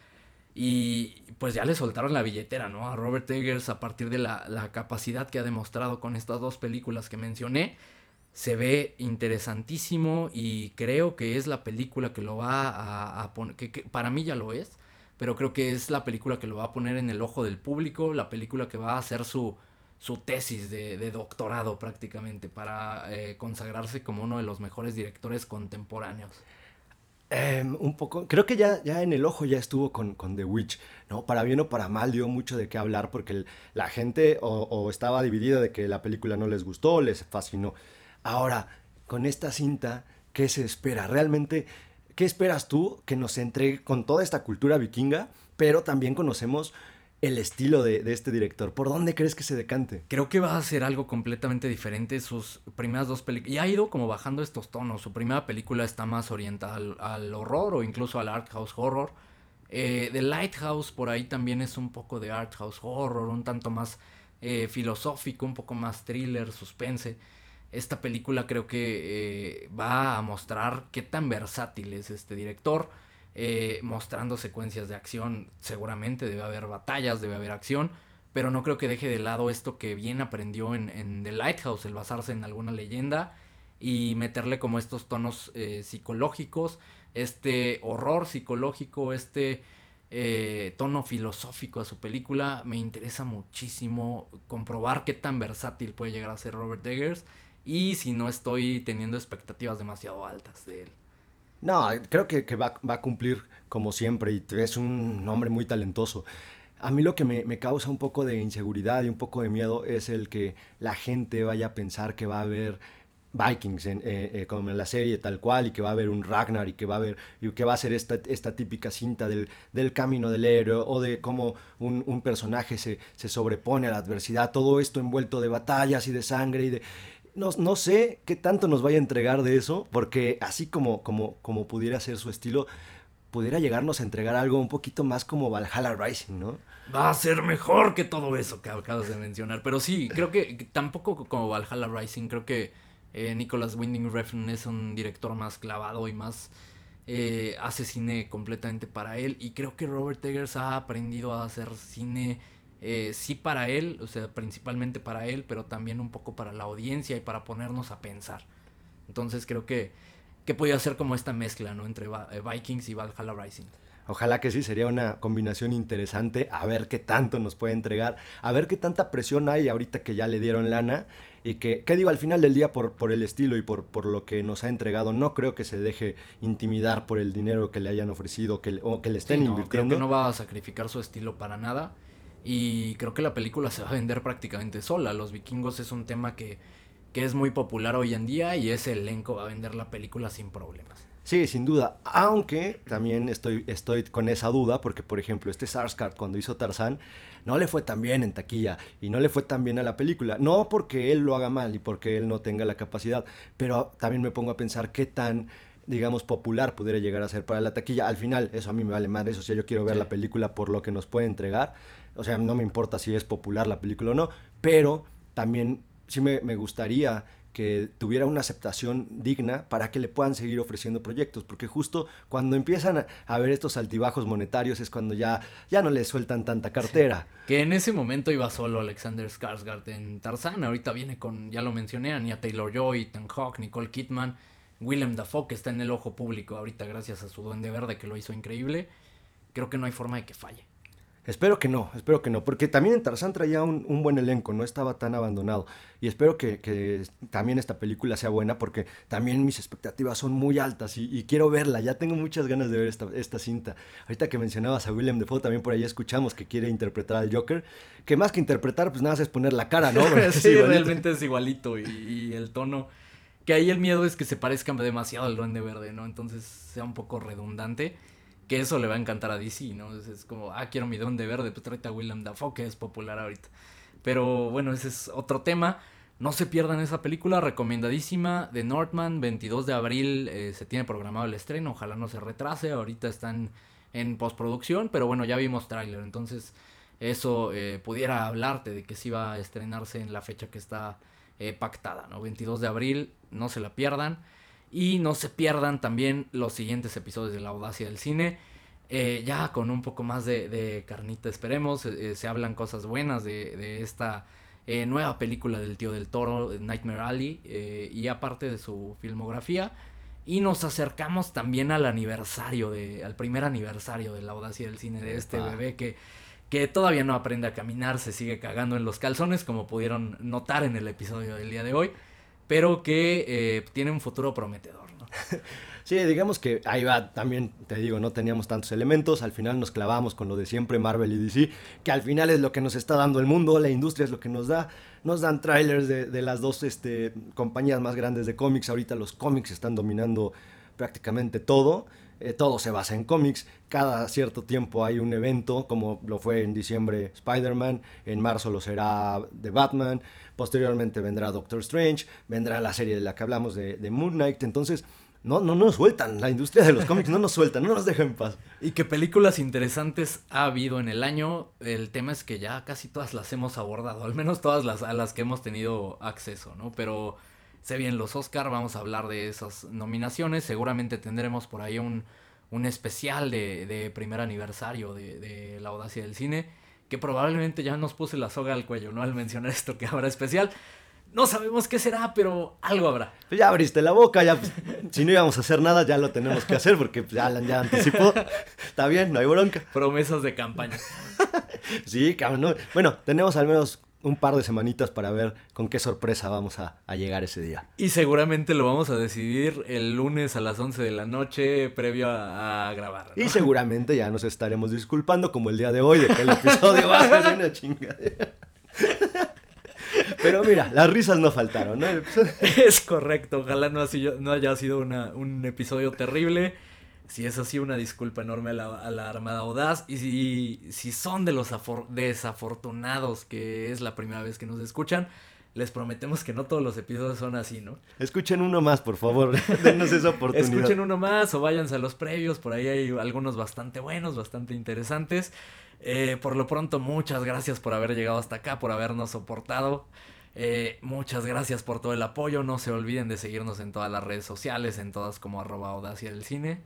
B: Y pues ya le soltaron la billetera, ¿no? A Robert Eggers a partir de la, capacidad que ha demostrado con estas dos películas que mencioné. Se ve interesantísimo y creo que es la película que lo va a, poner, que para mí ya lo es, pero creo que es la película que lo va a poner en el ojo del público, la película que va a hacer su, su tesis de, doctorado prácticamente para eh, consagrarse como uno de los mejores directores contemporáneos.
A: Em, un poco, creo que ya, ya en el ojo ya estuvo con, con, The Witch, ¿no? Para bien o para mal dio mucho de qué hablar porque la gente o, estaba dividida de que la película no les gustó, les fascinó. Ahora, con esta cinta, ¿qué se espera? Realmente ¿Qué esperas tú que nos entregue con toda esta cultura vikinga, pero también conocemos el estilo de, este director? ¿Por dónde crees que se decante?
B: Creo que va a ser algo completamente diferente. Sus primeras dos películas. Y ha ido como bajando estos tonos. Su primera película está más orientada al, horror o incluso al art house horror. Eh, The Lighthouse por ahí también es un poco de art house horror, un tanto más eh, filosófico, un poco más thriller, suspense esta película creo que eh, va a mostrar qué tan versátil es este director. Eh, mostrando secuencias de acción, seguramente debe haber batallas, debe haber acción, pero no creo que deje de lado esto que bien aprendió en, The Lighthouse, el basarse en alguna leyenda y meterle como estos tonos eh, psicológicos, este horror psicológico, este tono filosófico a su película. Me interesa muchísimo comprobar qué tan versátil puede llegar a ser Robert Eggers y si no estoy teniendo expectativas demasiado altas de él.
A: No, creo que, va, a cumplir como siempre y es un hombre muy talentoso. A mí lo que me, causa un poco de inseguridad y un poco de miedo es el que la gente vaya a pensar que va a haber Vikings en, eh, eh, como en la serie tal cual y que va a haber un Ragnar y que va a haber y que va a ser esta, esta típica cinta del, del camino del héroe o de cómo un, un personaje se, se, sobrepone a la adversidad, todo esto envuelto de batallas y de sangre y de no, sé qué tanto nos vaya a entregar de eso, porque así como, como, como pudiera ser su estilo, pudiera llegarnos a entregar algo un poquito más como Valhalla Rising, ¿no?
B: Va a ser mejor que todo eso que acabas de mencionar. Pero sí, creo que tampoco como Valhalla Rising, creo que eh, Nicholas Winding Refn es un director más clavado y más eh, hace cine completamente para él. Y creo que Robert Eggers ha aprendido a hacer cine eh, sí para él, o sea, principalmente para él, pero también un poco para la audiencia y para ponernos a pensar. Entonces creo que, que podía ser como esta mezcla, ¿no? Entre eh, Vikings y Valhalla Rising.
A: Ojalá que sí, sería una combinación interesante, a ver qué tanto nos puede entregar, a ver qué tanta presión hay ahorita que ya le dieron lana y que, ¿qué digo? Al final del día, por, por el estilo y por, por lo que nos ha entregado, no creo que se deje intimidar por el dinero que le hayan ofrecido que, o que le estén
B: Sí, no,
A: invirtiendo.
B: Creo que no va a sacrificar su estilo para nada. Y creo que la película se va a vender prácticamente sola. Los vikingos es un tema que, que es muy popular hoy en día y ese elenco va a vender la película sin problemas.
A: Sí, sin duda. Aunque también estoy, estoy con esa duda, porque por ejemplo, este Sarsgaard cuando hizo Tarzán, no le fue tan bien en taquilla y no le fue tan bien a la película. No porque él lo haga mal y porque él no tenga la capacidad, pero también me pongo a pensar qué tan digamos, popular pudiera llegar a ser para la taquilla. Al final, eso a mí me vale madre, eso sí, yo quiero ver
B: Sí.
A: la película por lo que nos puede entregar. O sea, no me importa si es popular la película o no, pero también sí me, me gustaría que tuviera una aceptación digna para que le puedan seguir ofreciendo proyectos, porque justo cuando empiezan a, a ver estos altibajos monetarios es cuando ya, ya no le sueltan tanta cartera.
B: Que en ese momento iba solo Alexander Skarsgård en Tarzán. Ahorita viene con, ya lo mencioné, Anya Taylor-Joy, Ethan Hawke, Nicole Kidman, Willem Dafoe, que está en el ojo público ahorita gracias a su Duende Verde que lo hizo increíble. Creo que no hay forma de que falle.
A: Espero que no, espero que no, porque también en Tarzán traía un, un buen elenco, no estaba tan abandonado. Y espero que, que también esta película sea buena, porque también mis expectativas son muy altas y, y quiero verla. Ya tengo muchas ganas de ver esta, esta cinta. Ahorita que mencionabas a Willem Dafoe, también por ahí escuchamos que quiere interpretar al Joker, que más que interpretar, pues nada más es poner la cara, ¿no?
B: Sí, realmente es igualito y, y el tono. Que ahí el miedo es que se parezca demasiado al Duende Verde, ¿no? Entonces sea un poco redundante. Que eso le va a encantar a DC, ¿no? Es, como, ah, quiero mi Duende Verde, pues tráete a Willem Dafoe, que es popular ahorita. Pero bueno, ese es otro tema. No se pierdan esa película, recomendadísima. The Northman, 22 de abril eh, se tiene programado el estreno. Ojalá no se retrase. Ahorita están en postproducción, pero bueno, ya vimos tráiler. Entonces, eso eh, pudiera hablarte de que sí va a estrenarse en la fecha que está eh, pactada, ¿no? 22 de abril, no se la pierdan. Y no se pierdan también los siguientes episodios de La Audacia del Cine. Eh, ya con un poco más de, de carnita, esperemos. eh, eh, se hablan cosas buenas de, de esta eh, nueva película del tío del toro, Nightmare Alley, y aparte de su filmografía. Y nos acercamos también al aniversario, de, al primer aniversario de la audacia del cine de este bebé que, que todavía no aprende a caminar, se sigue cagando en los calzones, como pudieron notar en el episodio del día de hoy, pero que eh, tiene un futuro prometedor.
A: Sí, digamos que ahí va, también te digo, no teníamos tantos elementos, al final nos clavamos con lo de siempre Marvel y DC, que al final es lo que nos está dando el mundo, la industria es lo que nos da, nos dan trailers de, de las dos este, compañías más grandes de cómics, ahorita los cómics están dominando prácticamente todo, eh, todo se basa en cómics, cada cierto tiempo hay un evento, como lo fue en diciembre Spider-Man, en marzo lo será de Batman, posteriormente vendrá Doctor Strange, vendrá la serie de la que hablamos de, de Moon Knight, entonces no, no nos sueltan, la industria de los cómics no nos sueltan, no nos deja en paz.
B: Y que películas interesantes ha habido en el año. El tema es que ya casi todas las hemos abordado, al menos todas las a las que hemos tenido acceso, ¿no? Pero se vienen los Oscar, vamos a hablar de esas nominaciones. Seguramente tendremos por ahí un, un especial de, de primer aniversario de, de La Audacia del Cine. Que probablemente ya nos puse la soga al cuello, ¿no? Al mencionar esto que habrá especial. No sabemos qué será, pero algo habrá.
A: Pues ya abriste la boca, ya pues, si no íbamos a hacer nada ya lo tenemos que hacer porque pues, ya, ya anticipó. Está bien, no hay bronca.
B: Promesas de campaña.
A: Sí, cabrón. no. Bueno, tenemos al menos un par de semanitas para ver con qué sorpresa vamos a, a llegar ese día.
B: Y seguramente lo vamos a decidir el lunes a las 11 de la noche previo a, a grabar. ¿no?
A: Y seguramente ya nos estaremos disculpando como el día de hoy de que el episodio va a ser una chingadera. Pero mira, las risas no faltaron, ¿no?
B: Es correcto, ojalá no, ha sido- no haya sido una- un episodio terrible. Si es así, una disculpa enorme a la, a la Armada Audaz. Y si, si son de los afor- desafortunados que es la primera vez que nos escuchan, les prometemos que no todos los episodios son así, ¿no?
A: Escuchen uno más, por favor. Denos esa oportunidad.
B: Escuchen uno más o váyanse a los previos, por ahí hay algunos bastante buenos, bastante interesantes. Eh, por lo pronto, muchas gracias por haber llegado hasta acá, por habernos soportado. Eh, muchas gracias por todo el apoyo. No se olviden de seguirnos en todas las redes sociales, en todas como arroba audacia del cine.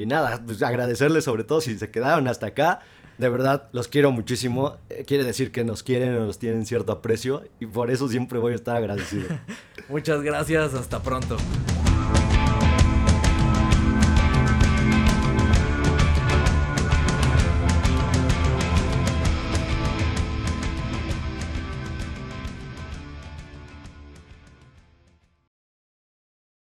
A: Y nada, pues agradecerles sobre todo si se quedaron hasta acá. De verdad, los quiero muchísimo. Eh, quiere decir que nos quieren o nos tienen cierto aprecio. Y por eso siempre voy a estar agradecido.
B: Muchas gracias, hasta pronto.